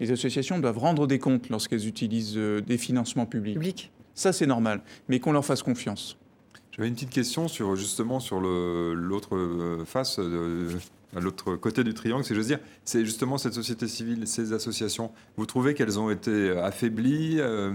Les associations doivent rendre des comptes lorsqu'elles utilisent euh, des financements publics. Public. Ça, c'est normal, mais qu'on leur fasse confiance. J'avais une petite question sur justement sur l'autre euh, face, de, l'autre côté du triangle, c'est dire, c'est justement cette société civile, ces associations. Vous trouvez qu'elles ont été affaiblies, euh,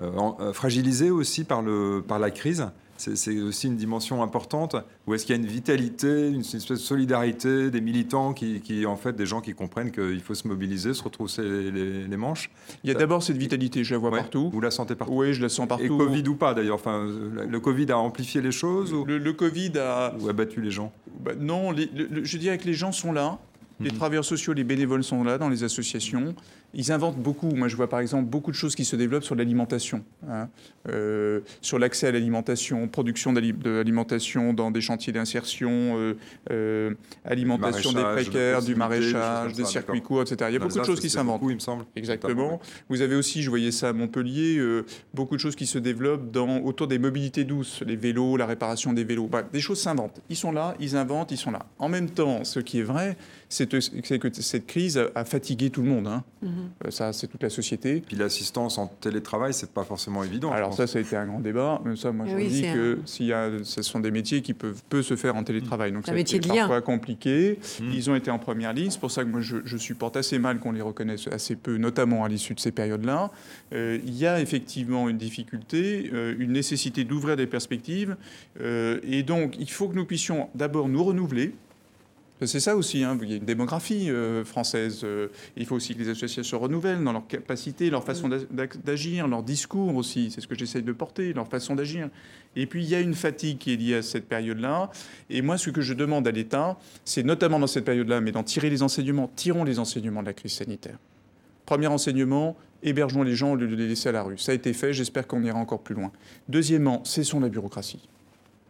euh, fragilisées aussi par le par la crise? C'est aussi une dimension importante Ou est-ce qu'il y a une vitalité, une, espèce de solidarité des militants qui, en fait, des gens qui comprennent qu'il faut se mobiliser, se retrousser les, manches Il y a d'abord cette vitalité, je la vois partout. Vous la sentez partout Oui, je la sens partout. Et Covid ou pas d'ailleurs enfin, Le Covid a amplifié les choses Le, le Covid a... Ou a battu les gens bah, Non, je dirais que les gens sont là. Les mhm. travailleurs sociaux, les bénévoles sont là dans les associations. Ils inventent beaucoup. Moi, je vois par exemple beaucoup de choses qui se développent sur l'alimentation, hein. euh, sur l'accès à l'alimentation, production d'alimentation dans des chantiers d'insertion, euh, euh, alimentation des précaires, du maraîchage, des circuits courts, etc. Il y a beaucoup de choses qui s'inventent. il me semble. Exactement. Vous avez aussi, je voyais ça à Montpellier, beaucoup de choses qui se développent dans, autour des mobilités douces, les vélos, la réparation des vélos. des choses s'inventent. Ils sont là, ils inventent, ils sont là. En même temps, ce qui est vrai, c'est c'est que cette crise a, fatigué tout le monde. Hein. Mhm. Euh, Ça, c'est toute la société. Puis l'assistance en télétravail, c'est pas forcément évident. Alors ça, ça a été un grand débat. Mais ça, moi, je Oui, dis c'est que s'il y a, ce sont des métiers qui peuvent peut se faire en télétravail. Donc Un lien. parfois compliqué. Mm. Ils ont été en première ligne. C'est pour ça que moi, je, je supporte assez mal qu'on les reconnaisse assez peu, notamment à l'issue de ces périodes-là. Euh, il y a effectivement une difficulté, euh, une nécessité d'ouvrir des perspectives. Euh, et donc, il faut que nous puissions d'abord nous renouveler. C'est ça aussi, hein. il y a une démographie euh, française. euh, il faut aussi que les associations se renouvellent dans leur capacité, leur façon d'ac- d'agir, leur discours aussi. C'est ce que j'essaye de porter, leur façon d'agir. Et puis il y a une fatigue qui est liée à cette période-là. Et moi, ce que je demande à l'État, c'est notamment dans cette période-là, mais d'en tirer les enseignements. Tirons les enseignements de la crise sanitaire. Premier enseignement, hébergeons les gens au lieu de les laisser à la rue. Ça a été fait, j'espère qu'on ira encore plus loin. Deuxièmement, cessons la bureaucratie.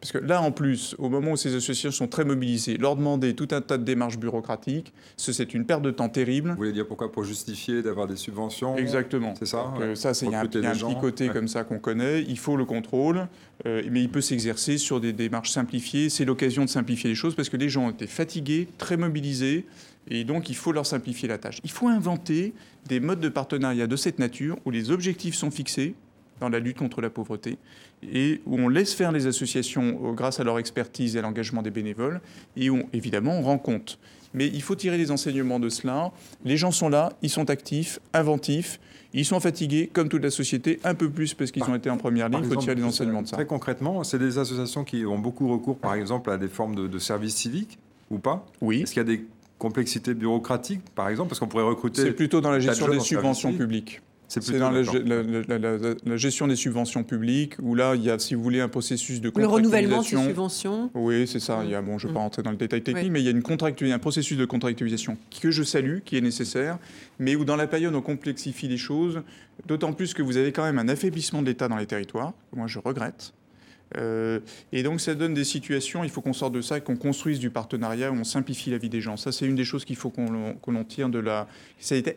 Parce que là, en plus, au moment où ces associations sont très mobilisées, leur demander tout un tas de démarches bureaucratiques, ce- c'est une perte de temps terrible. Vous voulez dire pourquoi Pour justifier d'avoir des subventions Exactement. C'est ça Donc, ouais. euh, ça, c'est il y a un, petit côté ouais. comme ça qu'on connaît. Il faut le contrôle, euh, mais il peut s'exercer sur des démarches simplifiées. C'est l'occasion de simplifier les choses parce que les gens ont été fatigués, très mobilisés, et donc il faut leur simplifier la tâche. Il faut inventer des modes de partenariat de cette nature où les objectifs sont fixés dans la lutte contre la pauvreté et où on laisse faire les associations grâce à leur expertise et à l'engagement des bénévoles et où évidemment on rend compte. Mais il faut tirer les enseignements de cela. Les gens sont là, ils sont actifs, inventifs, ils sont fatigués comme toute la société, un peu plus parce qu'ils ont été en première ligne. Il faut tirer les enseignements de ça. Très concrètement, c'est des associations qui ont beaucoup recours, par exemple, à des formes de, de services civiques ou pas? Oui. Est-ce qu'il y a des complexités bureaucratiques, par exemple? Parce qu'on pourrait recruter. C'est plutôt dans la gestion des subventions publiques. C'est plutôt dans la, d'accord. la- la- la- la gestion des subventions publiques où là, il y a, si vous voulez, un processus de Le renouvellement de ces contractualisation. subventions. Oui, c'est ça. Il y a, bon, je ne vais pas Mm. rentrer dans le détail technique, Oui. mais il y a une contractu- un processus de contractualisation que je salue, qui est nécessaire, mais où dans la période on complexifie les choses, d'autant plus que vous avez quand même un affaiblissement de l'État dans les territoires, que moi je regrette. Euh, et donc ça donne des situations, il faut qu'on sorte de ça, qu'on construise du partenariat, où on simplifie la vie des gens. Ça c'est une des choses qu'il faut qu'on tire de la...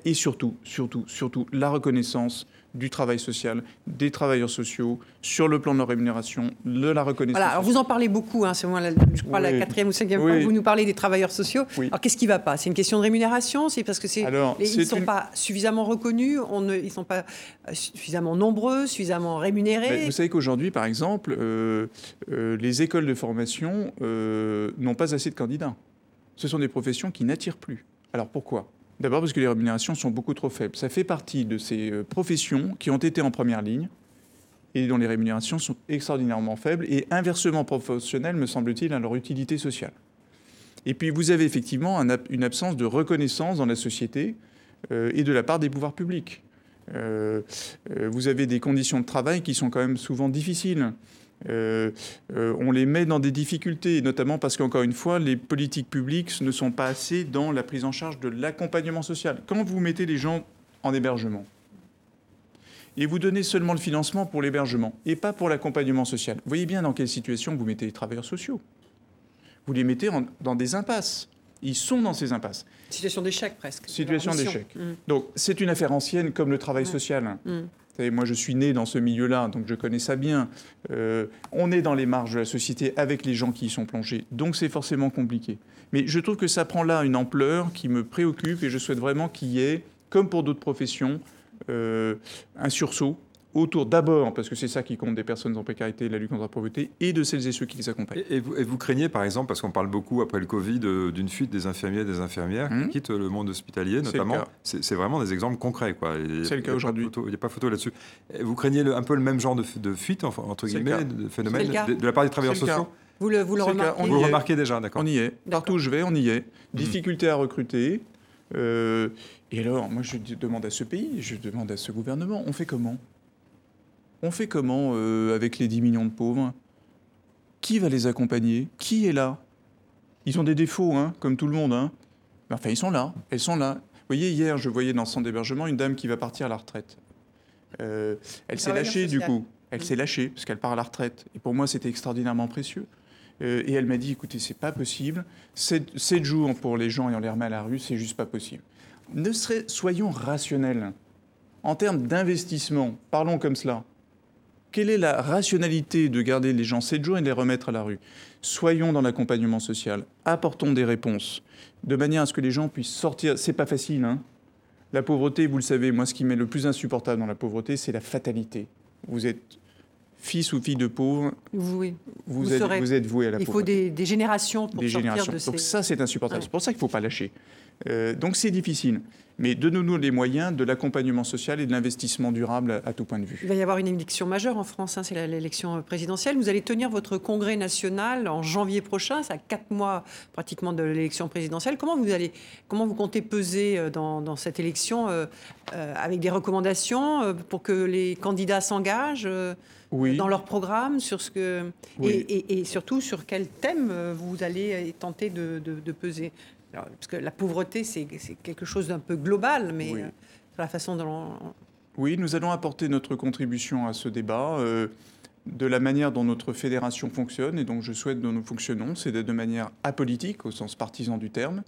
Et surtout, surtout, surtout, la reconnaissance du travail social, des travailleurs sociaux, sur le plan de leur rémunération, de la reconnaissance. Voilà, alors vous en parlez beaucoup, hein, c'est moi, la, je crois, la quatrième ou cinquième Oui. fois que vous nous parlez des travailleurs sociaux. Oui. Alors qu'est-ce qui ne va pas? C'est une question de rémunération? C'est parce que c'est, Alors, les- ils ne sont une- pas suffisamment reconnus, on ne- ils ne sont pas euh, suffisamment nombreux, suffisamment rémunérés? Mais vous savez qu'aujourd'hui, par exemple, euh, euh, les écoles de formation euh, n'ont pas assez de candidats. Ce sont des professions qui n'attirent plus. Alors pourquoi? D'abord parce que les rémunérations sont beaucoup trop faibles. Ça fait partie de ces euh, professions qui ont été en première ligne et dont les rémunérations sont extraordinairement faibles et inversement proportionnelles, me semble-t-il, à leur utilité sociale. Et puis vous avez effectivement une absence de reconnaissance dans la société euh, et de la part des pouvoirs publics. Euh, vous avez des conditions de travail qui sont quand même souvent difficiles. Euh, euh, on les met dans des difficultés, notamment parce qu'encore une fois, les politiques publiques ne sont pas assez dans la prise en charge de l'accompagnement social. Quand vous mettez les gens en hébergement, et vous donnez seulement le financement pour l'hébergement et pas pour l'accompagnement social, vous voyez bien dans quelle situation vous mettez les travailleurs sociaux. Vous les mettez en- dans des impasses. Ils sont dans ces impasses. Situation d'échec presque. Situation d'échec. Mm. Donc c'est une affaire ancienne comme le travail Ouais. social. Mm. Moi, je suis né dans ce milieu-là, donc je connais ça bien. Euh, on est dans les marges de la société avec les gens qui y sont plongés, donc c'est forcément compliqué. Mais je trouve que ça prend là une ampleur qui me préoccupe et je souhaite vraiment qu'il y ait, comme pour d'autres professions, euh, un sursaut autour d'abord, parce que c'est ça qui compte des personnes en précarité, la lutte contre la pauvreté, et de celles et ceux qui les accompagnent. Et, et vous, et vous craignez, par exemple, parce qu'on parle beaucoup après le Covid euh, d'une fuite des infirmiers et des infirmières qui quittent le monde hospitalier, notamment. C'est vraiment des exemples concrets. C'est le cas a pas aujourd'hui. photo- Il n'y a pas photo là-dessus. Vous craignez le- un peu le même genre de, fu- de fuite, enfin, entre guillemets, cas. de phénomène le cas. de, de la part des travailleurs sociaux Vous le, vous remarquez On Vous y le est. remarquez déjà, d'accord On y est. Partout où je vais, on y est. Difficulté à recruter. Euh, et alors, moi, je demande à ce pays, je demande à ce gouvernement, on fait comment? On fait comment euh, avec les 10 millions de pauvres? Qui va les accompagner? Qui est là? Ils ont des défauts, hein, comme tout le monde. Hein. Mais enfin, ils sont là. Elles sont là. Vous voyez, hier, je voyais dans le centre d'hébergement une dame qui va partir à la retraite. Euh, elle s'est lâchée, du coup. Elle s'est lâchée, parce qu'elle part à la retraite. Et pour moi, c'était extraordinairement précieux. Euh, et elle m'a dit, écoutez, c'est pas possible. 7, jours pour les gens et on les remet à la rue, c'est juste pas possible. Ne serait, soyons rationnels. En termes d'investissement, parlons comme cela. Quelle est la rationalité de garder les gens 7 jours et de les remettre à la rue? Soyons dans l'accompagnement social, apportons des réponses, de manière à ce que les gens puissent sortir. C'est pas facile, hein La pauvreté, vous le savez, moi, ce qui m'est le plus insupportable dans la pauvreté, c'est la fatalité. Vous êtes fils ou fille de pauvres, vous, vous, êtes, vous, êtes, voué à la pauvreté. Il faut des, des, générations pour des sortir générations. de ces... Donc ça, c'est insupportable. C'est pour ça qu'il ne faut pas lâcher. Euh, donc c'est difficile. Mais donnons-nous les moyens de l'accompagnement social et de l'investissement durable à, tout point de vue. Il va y avoir une élection majeure en France, hein, c'est l'élection présidentielle. Vous allez tenir votre congrès national en janvier prochain, c'est à quatre mois pratiquement de l'élection présidentielle. Comment vous, allez, comment vous comptez peser euh, dans, cette élection euh, avec des recommandations pour que les candidats s'engagent dans leur programme sur ce que, et, surtout sur quel thème vous allez tenter de peser? Parce que la pauvreté, c'est quelque chose d'un peu global, mais euh, la façon dont... Oui, nous allons apporter notre contribution à ce débat. Euh, de la manière dont notre fédération fonctionne, et donc je souhaite que nous fonctionnons, c'est de manière apolitique, au sens partisan du terme,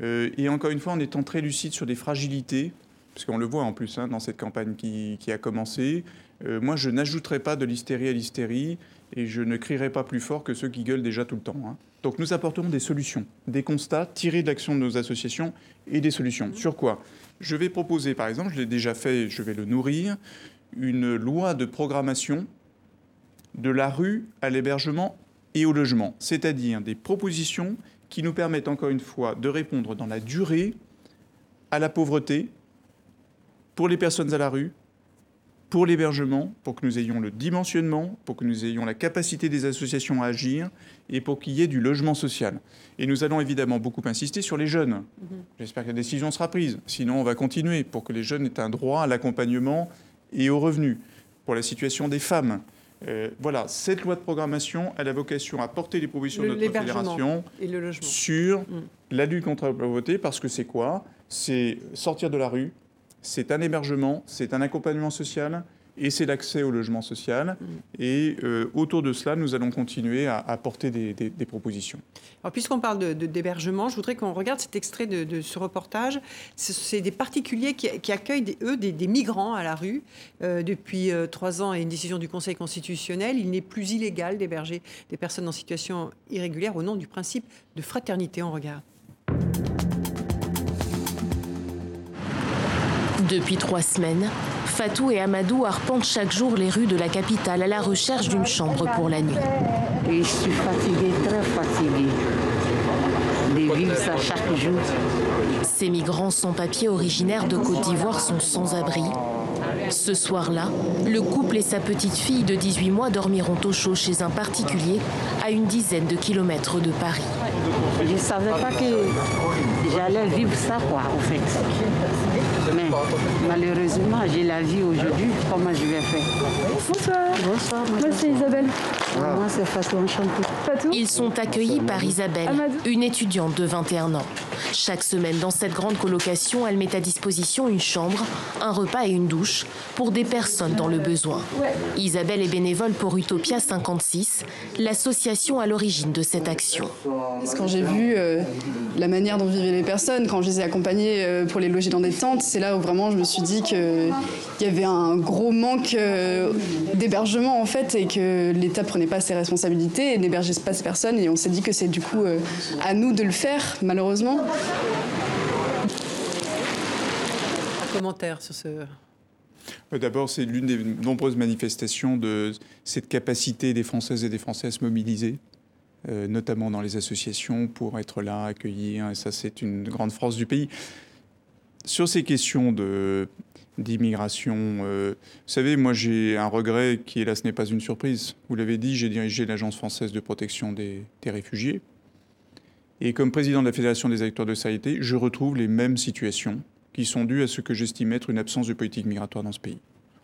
euh, et encore une fois en étant très lucide sur des fragilités, parce qu'on le voit en plus hein, dans cette campagne qui, a commencé. moi, je n'ajouterai pas de l'hystérie à l'hystérie, et je ne crierai pas plus fort que ceux qui gueulent déjà tout le temps. Hein. Donc nous apporterons des solutions, des constats tirés de l'action de nos associations et des solutions. Sur quoi? Je vais proposer, par exemple, je l'ai déjà fait, je vais le nourrir, une loi de programmation de la rue à l'hébergement et au logement, c'est-à-dire des propositions qui nous permettent encore une fois de répondre dans la durée à la pauvreté pour les personnes à la rue, pour l'hébergement, pour que nous ayons le dimensionnement, pour que nous ayons la capacité des associations à agir et pour qu'il y ait du logement social. Et nous allons évidemment beaucoup insister sur les jeunes. Mhm. J'espère que la décision sera prise. Sinon, on va continuer pour que les jeunes aient un droit à l'accompagnement et au revenu. Pour la situation des femmes. Euh, voilà, cette loi de programmation a la vocation à porter les propositions de notre fédération sur mm. la lutte contre la pauvreté, parce que c'est quoi? C'est sortir de la rue, c'est un hébergement, c'est un accompagnement social et c'est l'accès au logement social. Mm. Et euh, autour de cela, nous allons continuer à, apporter des, propositions. Alors, puisqu'on parle d'hébergement, je voudrais qu'on regarde cet extrait de, ce reportage. C'est des particuliers qui, accueillent, eux, des, migrants à la rue. Euh, depuis euh, trois ans et une décision du Conseil constitutionnel, il n'est plus illégal d'héberger des personnes en situation irrégulière au nom du principe de fraternité. On regarde. Depuis trois semaines, Fatou et Amadou arpentent chaque jour les rues de la capitale à la recherche d'une chambre pour la nuit. je suis fatiguée, très fatiguée. De vivre ça chaque jour. Ces migrants sans papier originaires de Côte d'Ivoire sont sans abri. Ce soir-là, le couple et sa petite fille de 18 mois dormiront au chaud chez un particulier à une dizaine de kilomètres de Paris. Je ne savais pas que j'allais vivre ça, quoi, en fait. Mais malheureusement, j'ai la vie aujourd'hui. Comment je vais faire Bonsoir. Bonsoir. Moi, c'est Isabelle. Moi, c'est Fatou Enchanté. Ils sont accueillis par Isabelle, une étudiante de 21 ans. Chaque semaine, dans cette grande colocation, elle met à disposition une chambre, un repas et une douche pour des personnes dans le besoin. Isabelle est bénévole pour Utopia 56, l'association à l'origine de cette action. Quand j'ai vu euh, la manière dont vivaient les personnes, quand je les ai accompagnées euh, pour les loger dans des tentes, c'est là où vraiment je me suis dit qu'il y avait un gros manque euh, d'hébergement en fait et que l'État prenait pas ses responsabilités et n'hébergeait pas ces personnes et on s'est dit que c'est du coup à nous de le faire malheureusement. Un commentaire sur ce D'abord, c'est l'une des nombreuses manifestations de cette capacité des Françaises et des Français à se mobiliser. Euh, notamment dans les associations, pour être là, accueillir. Et ça, c'est une grande force du pays. Sur ces questions d'immigration, euh, vous savez, moi j'ai un regret qui, ce n'est pas une surprise. Vous l'avez dit, j'ai dirigé l'Agence française de protection des, des, réfugiés. Et comme président de la Fédération des acteurs de santé, je retrouve les mêmes situations qui sont dues à ce que j'estime être une absence de politique migratoire dans ce pays.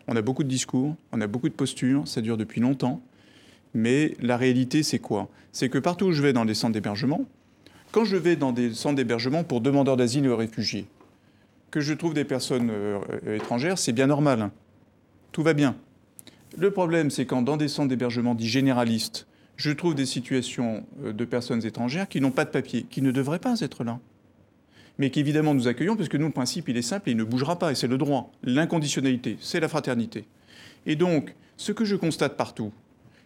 On a beaucoup de discours, on a beaucoup de postures, ça dure depuis longtemps. Mais la réalité, c'est quoi? C'est que partout où je vais dans des centres d'hébergement, quand je vais dans des centres d'hébergement pour demandeurs d'asile ou réfugiés, que je trouve des personnes euh, étrangères, c'est bien normal. Tout va bien. Le problème, c'est quand dans des centres d'hébergement dits généralistes, je trouve des situations euh, de personnes étrangères qui n'ont pas de papier, qui ne devraient pas être là. Mais qu'évidemment nous accueillons, parce que nous, le principe, il est simple et il ne bougera pas, et c'est le droit. L'inconditionnalité, c'est la fraternité. Et donc, ce que je constate partout,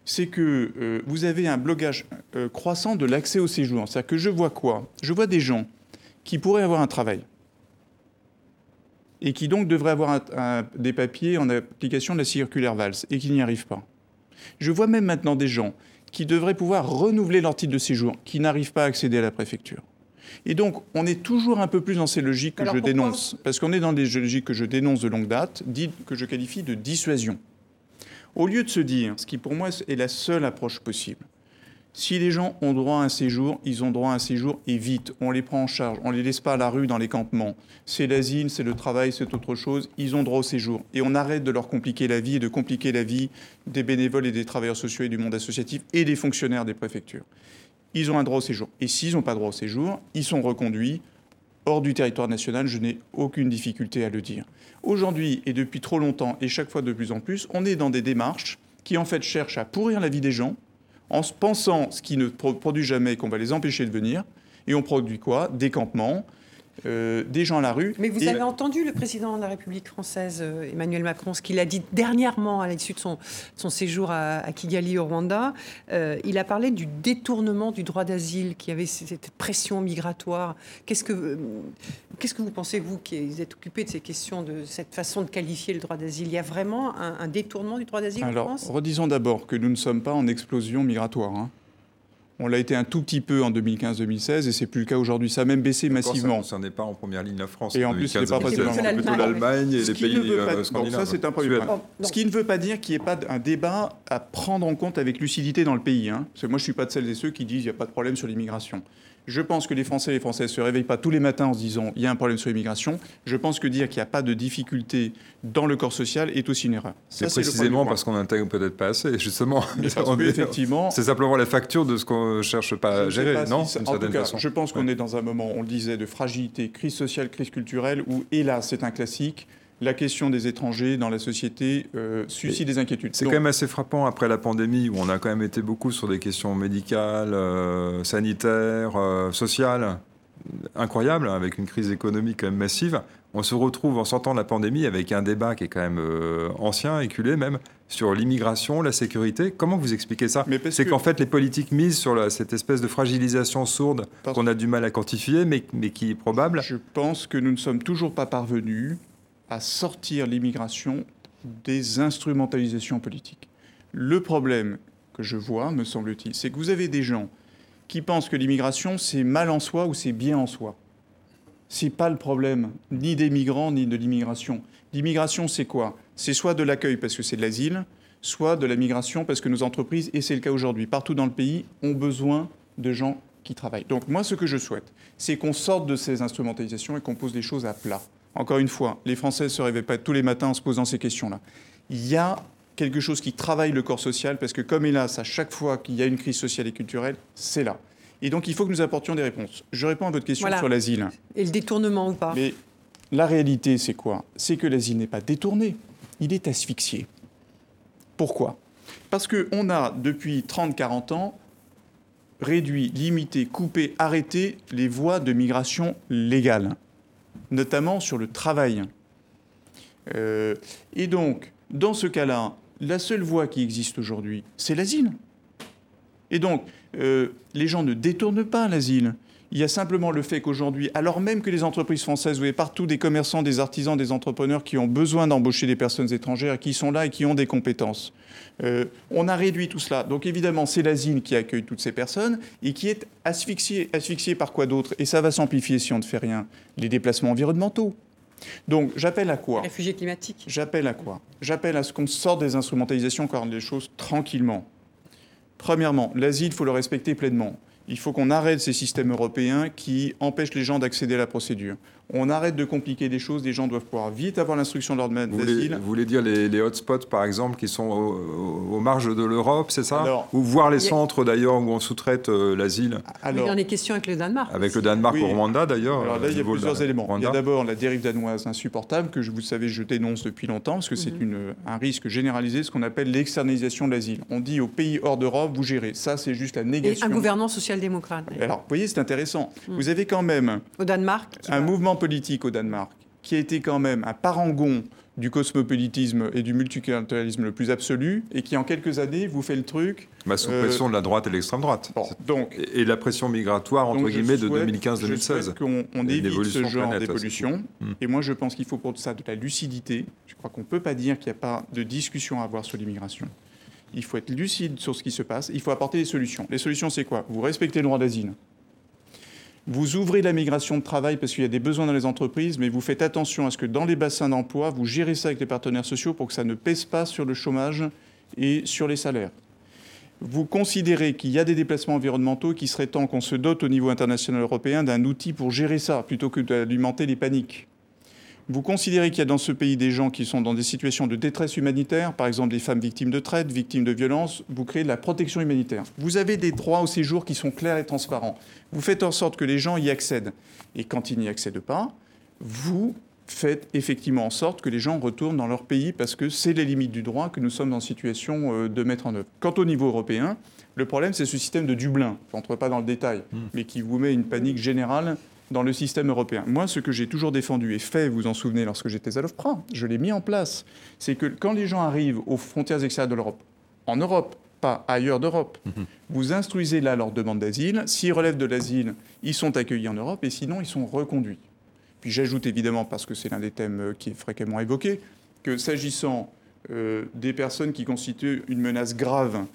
c'est que euh, vous avez un blocage euh, croissant de l'accès au séjour. C'est-à-dire que je vois quoi? Je vois des gens qui pourraient avoir un travail et qui donc devraient avoir des papiers en application de la circulaire Valls et qui n'y arrivent pas. Je vois même maintenant des gens qui devraient pouvoir renouveler leur titre de séjour, qui n'arrivent pas à accéder à la préfecture. Et donc, on est toujours un peu plus dans ces logiques que je dénonce, parce qu'on est dans des logiques que je dénonce de longue date, que je qualifie de dissuasion. Au lieu de se dire, ce qui pour moi est la seule approche possible, si les gens ont droit à un séjour, ils ont droit à un séjour et vite. On les prend en charge. On ne les laisse pas à la rue dans les campements. C'est l'asile, c'est le travail, c'est autre chose. Ils ont droit au séjour. Et on arrête de leur compliquer la vie et de compliquer la vie des bénévoles et des travailleurs sociaux et du monde associatif et des fonctionnaires des préfectures. Ils ont un droit au séjour. Et s'ils n'ont pas droit au séjour, ils sont reconduits hors du territoire national. Je n'ai aucune difficulté à le dire. Aujourd'hui, et depuis trop longtemps, et chaque fois de plus en plus, on est dans des démarches qui en fait cherchent à pourrir la vie des gens en pensant ce qui ne produit jamais qu'on va les empêcher de venir. Et on produit quoi? Des campements, euh, des gens à la rue. Mais vous avez entendu le président de la République française, euh, Emmanuel Macron, ce qu'il a dit dernièrement à l'issue de son, son, séjour à, Kigali au Rwanda. Euh, il a parlé du détournement du droit d'asile, qui avait cette pression migratoire. Qu'est-ce que, qu'est-ce que vous pensez, vous, qui êtes occupé de ces questions, de cette façon de qualifier le droit d'asile? Il y a vraiment un, détournement du droit d'asile en France? redisons d'abord que nous ne sommes pas en explosion migratoire. Hein. On l'a été un tout petit peu en 2015-2016 et c'est plus le cas aujourd'hui. Ça a même baissé massivement. Ça n'est pas en première ligne la France. Et en plus, c'est pas plutôt l'Allemagne et les pays euh, scandinaves. ça, c'est un premier point. Ce qui ne veut pas dire qu'il n'y ait pas un débat à prendre en compte avec lucidité dans le pays. Hein. Parce que moi, je ne suis pas de celles et ceux qui disent qu'il n'y a pas de problème sur l'immigration. Je pense que les Français et les Françaises ne se réveillent pas tous les matins en se disant il y a un problème sur l'immigration. Je pense que dire qu'il n'y a pas de difficulté dans le corps social est aussi une erreur. C'est précisément parce qu'on n'intègre peut-être pas assez, justement. effectivement, c'est simplement la facture de ce qu'on ne cherche pas à gérer, non En tout cas, je pense qu'on est dans un moment, on le disait, de fragilité, crise sociale, crise culturelle, où, hélas, c'est un classique, la question des étrangers dans la société euh, suscite des inquiétudes. C'est quand même assez frappant après la pandémie où on a quand même été beaucoup sur des questions médicales, euh, sanitaires, euh, sociales, incroyables, hein, avec une crise économique quand même massive. On se retrouve en sortant de la pandémie avec un débat qui est quand même ancien, éculé même, sur l'immigration, la sécurité. Comment vous expliquez ça? C'est qu'en fait, les politiques misent sur cette espèce de fragilisation sourde qu'on a du mal à quantifier, mais, mais qui est probable. Je pense que nous ne sommes toujours pas parvenus à sortir l'immigration des instrumentalisations politiques. Le problème que je vois, me semble-t-il, c'est que vous avez des gens qui pensent que l'immigration, c'est mal en soi ou c'est bien en soi. C'est pas le problème ni des migrants ni de l'immigration. L'immigration, c'est quoi? C'est soit de l'accueil parce que c'est de l'asile, soit de la migration parce que nos entreprises, et c'est le cas aujourd'hui, partout dans le pays, ont besoin de gens qui travaillent. Donc moi, ce que je souhaite, c'est qu'on sorte de ces instrumentalisations et qu'on pose des choses à plat. Encore une fois, les Français ne se réveillent pas tous les matins en se posant ces questions-là. Il y a quelque chose qui travaille le corps social, parce que comme hélas, à chaque fois qu'il y a une crise sociale et culturelle, c'est là. Et donc il faut que nous apportions des réponses. Je réponds à votre question sur l'asile. Et le détournement ou pas Mais la réalité, c'est quoi? C'est que l'asile n'est pas détourné, il est asphyxié. Pourquoi? Parce qu'on a, depuis 30-40 ans, réduit, limité, coupé, arrêté les voies de migration légales notamment sur le travail. Euh, et donc, dans ce cas-là, la seule voie qui existe aujourd'hui, c'est l'asile. Et donc, euh, les gens ne détournent pas l'asile. Il y a simplement le fait qu'aujourd'hui, alors même que les entreprises françaises, vous avez partout des commerçants, des artisans, des entrepreneurs qui ont besoin d'embaucher des personnes étrangères, qui sont là et qui ont des compétences, euh, on a réduit tout cela. Donc évidemment, c'est l'asile qui accueille toutes ces personnes et qui est asphyxié. Asphyxié par quoi d'autre? Et ça va s'amplifier si on ne fait rien. Les déplacements environnementaux. Donc j'appelle à quoi? Réfugiés climatiques. J'appelle à quoi? J'appelle à ce qu'on sorte des instrumentalisations, qu'on des choses tranquillement. Premièrement, l'asile, il faut le respecter pleinement. Il faut qu'on arrête ces systèmes européens qui empêchent les gens d'accéder à la procédure on arrête de compliquer les choses, les gens doivent pouvoir vite avoir l'instruction de leur demande d'asile. Vous voulez dire les, hotspots, par exemple, qui sont aux, marges de l'Europe, c'est ça Ou voir les centres, d'ailleurs, où on sous-traite euh, l'asile Il y en a question avec le Danemark. Avec le Danemark au Rwanda, d'ailleurs. Alors là, il y a plusieurs éléments. Il y a d'abord la dérive danoise insupportable, que vous savez, je dénonce depuis longtemps, parce que c'est mhm. un risque généralisé, ce qu'on appelle l'externalisation de l'asile. On dit aux pays hors d'Europe, vous gérez. Ça, c'est juste la négation. Et un gouvernement social-démocrate. Alors, vous voyez, c'est intéressant. Mhm. Vous avez quand même... Au Danemark Un mouvement politique au Danemark qui a été quand même un parangon du cosmopolitisme et du multiculturalisme le plus absolu, et qui en quelques années vous fait le truc. Bah, sous pression de la droite et de l'extrême droite. donc, et, la pression migratoire, entre guillemets, de 2015-2016. qu'on on évite ce genre d'évolution. Hmm. Et moi, je pense qu'il faut pour ça de la lucidité. Je crois qu'on ne peut pas dire qu'il n'y a pas de discussion à avoir sur l'immigration. Il faut être lucide sur ce qui se passe. Il faut apporter des solutions. Les solutions, c'est quoi? Vous respectez le droit d'asile. Vous ouvrez la migration de travail parce qu'il y a des besoins dans les entreprises, mais vous faites attention à ce que dans les bassins d'emploi, vous gérez ça avec les partenaires sociaux pour que ça ne pèse pas sur le chômage et sur les salaires. Vous considérez qu'il y a des déplacements environnementaux qui serait temps qu'on se dote au niveau international européen d'un outil pour gérer ça, plutôt que d'alimenter les paniques. Vous considérez qu'il y a dans ce pays des gens qui sont dans des situations de détresse humanitaire, par exemple des femmes victimes de traite, victimes de violences, vous créez de la protection humanitaire. Vous avez des droits au séjour qui sont clairs et transparents. Vous faites en sorte que les gens y accèdent. Et quand ils n'y accèdent pas, vous faites effectivement en sorte que les gens retournent dans leur pays parce que c'est les limites du droit que nous sommes en situation euh, de mettre en œuvre. Quant au niveau européen, le problème, c'est ce système de Dublin. Je n'entre pas dans le détail, hmm. mais qui vous met une panique générale dans le système européen. Moi, ce que j'ai toujours défendu et fait, vous vous en souvenez, lorsque j'étais à l'OFPRA, je l'ai mis en place, c'est que quand les gens arrivent aux frontières extérieures de l'Europe, en Europe, pas ailleurs d'Europe, mhm. vous instruisez là leur demande d'asile. S'ils relèvent de l'asile, ils sont accueillis en Europe et sinon, ils sont reconduits. Puis j'ajoute évidemment, parce que c'est l'un des thèmes euh, qui est fréquemment évoqué, que s'agissant euh, des personnes qui constituent une menace grave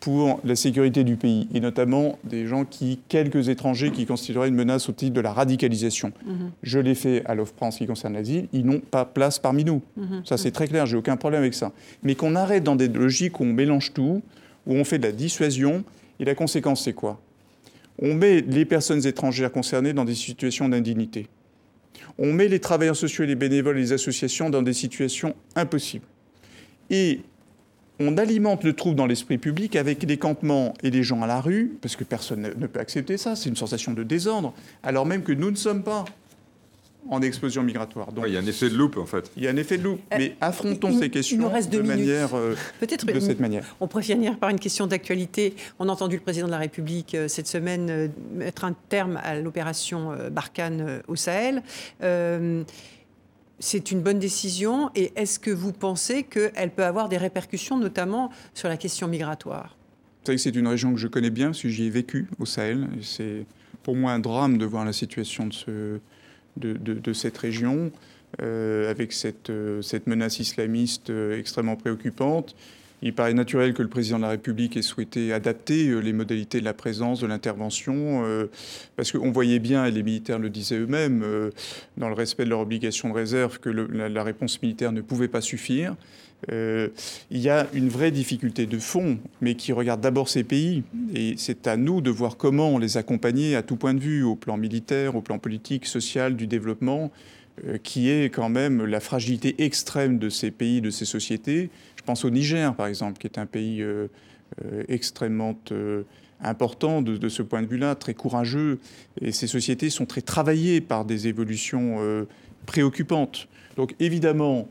pour la sécurité du pays, et notamment des gens qui, quelques étrangers qui constitueraient une menace au titre de la radicalisation. Mhm. Je l'ai fait à l'OFPRA en ce qui concerne l'asile, ils n'ont pas place parmi nous. Mhm. Ça c'est très clair, j'ai aucun problème avec ça. Mais qu'on arrête dans des logiques où on mélange tout, où on fait de la dissuasion, et la conséquence c'est quoi? On met les personnes étrangères concernées dans des situations d'indignité. On met les travailleurs sociaux et les bénévoles et les associations dans des situations impossibles. Et on alimente le trouble dans l'esprit public avec les campements et les gens à la rue, parce que personne ne peut accepter ça, c'est une sensation de désordre, alors même que nous ne sommes pas en explosion migratoire. Donc, il y a un effet de loupe, en fait. Il y a un effet de loupe. Euh, mais affrontons ces questions de, manière, euh, de cette manière. On pourrait finir par une question d'actualité. On a entendu le président de la République euh, cette semaine mettre un terme à l'opération Barkhane au Sahel c'est une bonne décision et est-ce que vous pensez qu'elle peut avoir des répercussions, notamment sur la question migratoire? C'est une région que je connais bien parce que j'y ai vécu au Sahel. C'est pour moi un drame de voir la situation de, ce, de, cette région euh, avec cette, euh, cette, menace islamiste euh, extrêmement préoccupante. Il paraît naturel que le président de la République ait souhaité adapter euh, les modalités de la présence, de l'intervention, euh, parce qu'on voyait bien, et les militaires le disaient eux-mêmes, euh, dans le respect de leur obligation de réserve, que la, réponse militaire ne pouvait pas suffire. il y a une vraie difficulté de fond, mais qui regarde d'abord ces pays. Et c'est à nous de voir comment les accompagner à tout point de vue, au plan militaire, au plan politique, social, du développement, qui est quand même la fragilité extrême de ces pays, de ces sociétés je pense au Niger, par exemple, qui est un pays euh, euh, extrêmement euh, important de, ce point de vue-là, très courageux. Et ces sociétés sont très travaillées par des évolutions préoccupantes. Donc évidemment,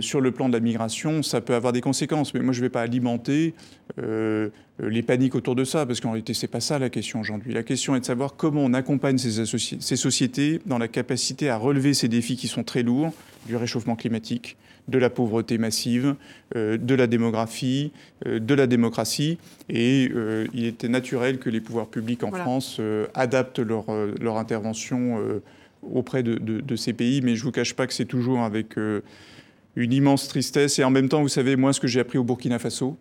sur le plan de la migration, ça peut avoir des conséquences. Mais moi, je ne vais pas alimenter les paniques autour de ça, parce qu'en réalité, ce n'est pas ça la question aujourd'hui. La question est de savoir comment on accompagne ces, ces sociétés dans la capacité à relever ces défis qui sont très lourds, du réchauffement climatique, de la pauvreté massive, euh, de la démographie, euh, de la démocratie. Et euh, il était naturel que les pouvoirs publics en France adaptent leur, leur intervention auprès de, ces pays. Mais je ne vous cache pas que c'est toujours avec une immense tristesse. Et en même temps, vous savez, moi, ce que j'ai appris au Burkina Faso,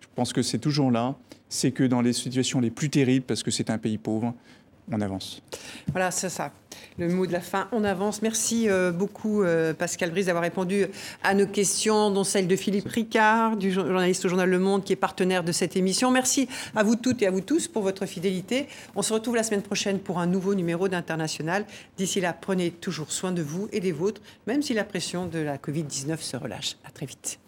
je pense que c'est toujours là, c'est que dans les situations les plus terribles, parce que c'est un pays pauvre, on avance. Voilà, c'est ça. Le mot de la fin, on avance. Merci euh, beaucoup, euh, Pascal Brice, d'avoir répondu à nos questions, dont celle de Philippe Ricard, du journaliste au journal Le Monde, qui est partenaire de cette émission. Merci à vous toutes et à vous tous pour votre fidélité. On se retrouve la semaine prochaine pour un nouveau numéro d'International. D'ici là, prenez toujours soin de vous et des vôtres, même si la pression de la Covid-19 se relâche. À très vite.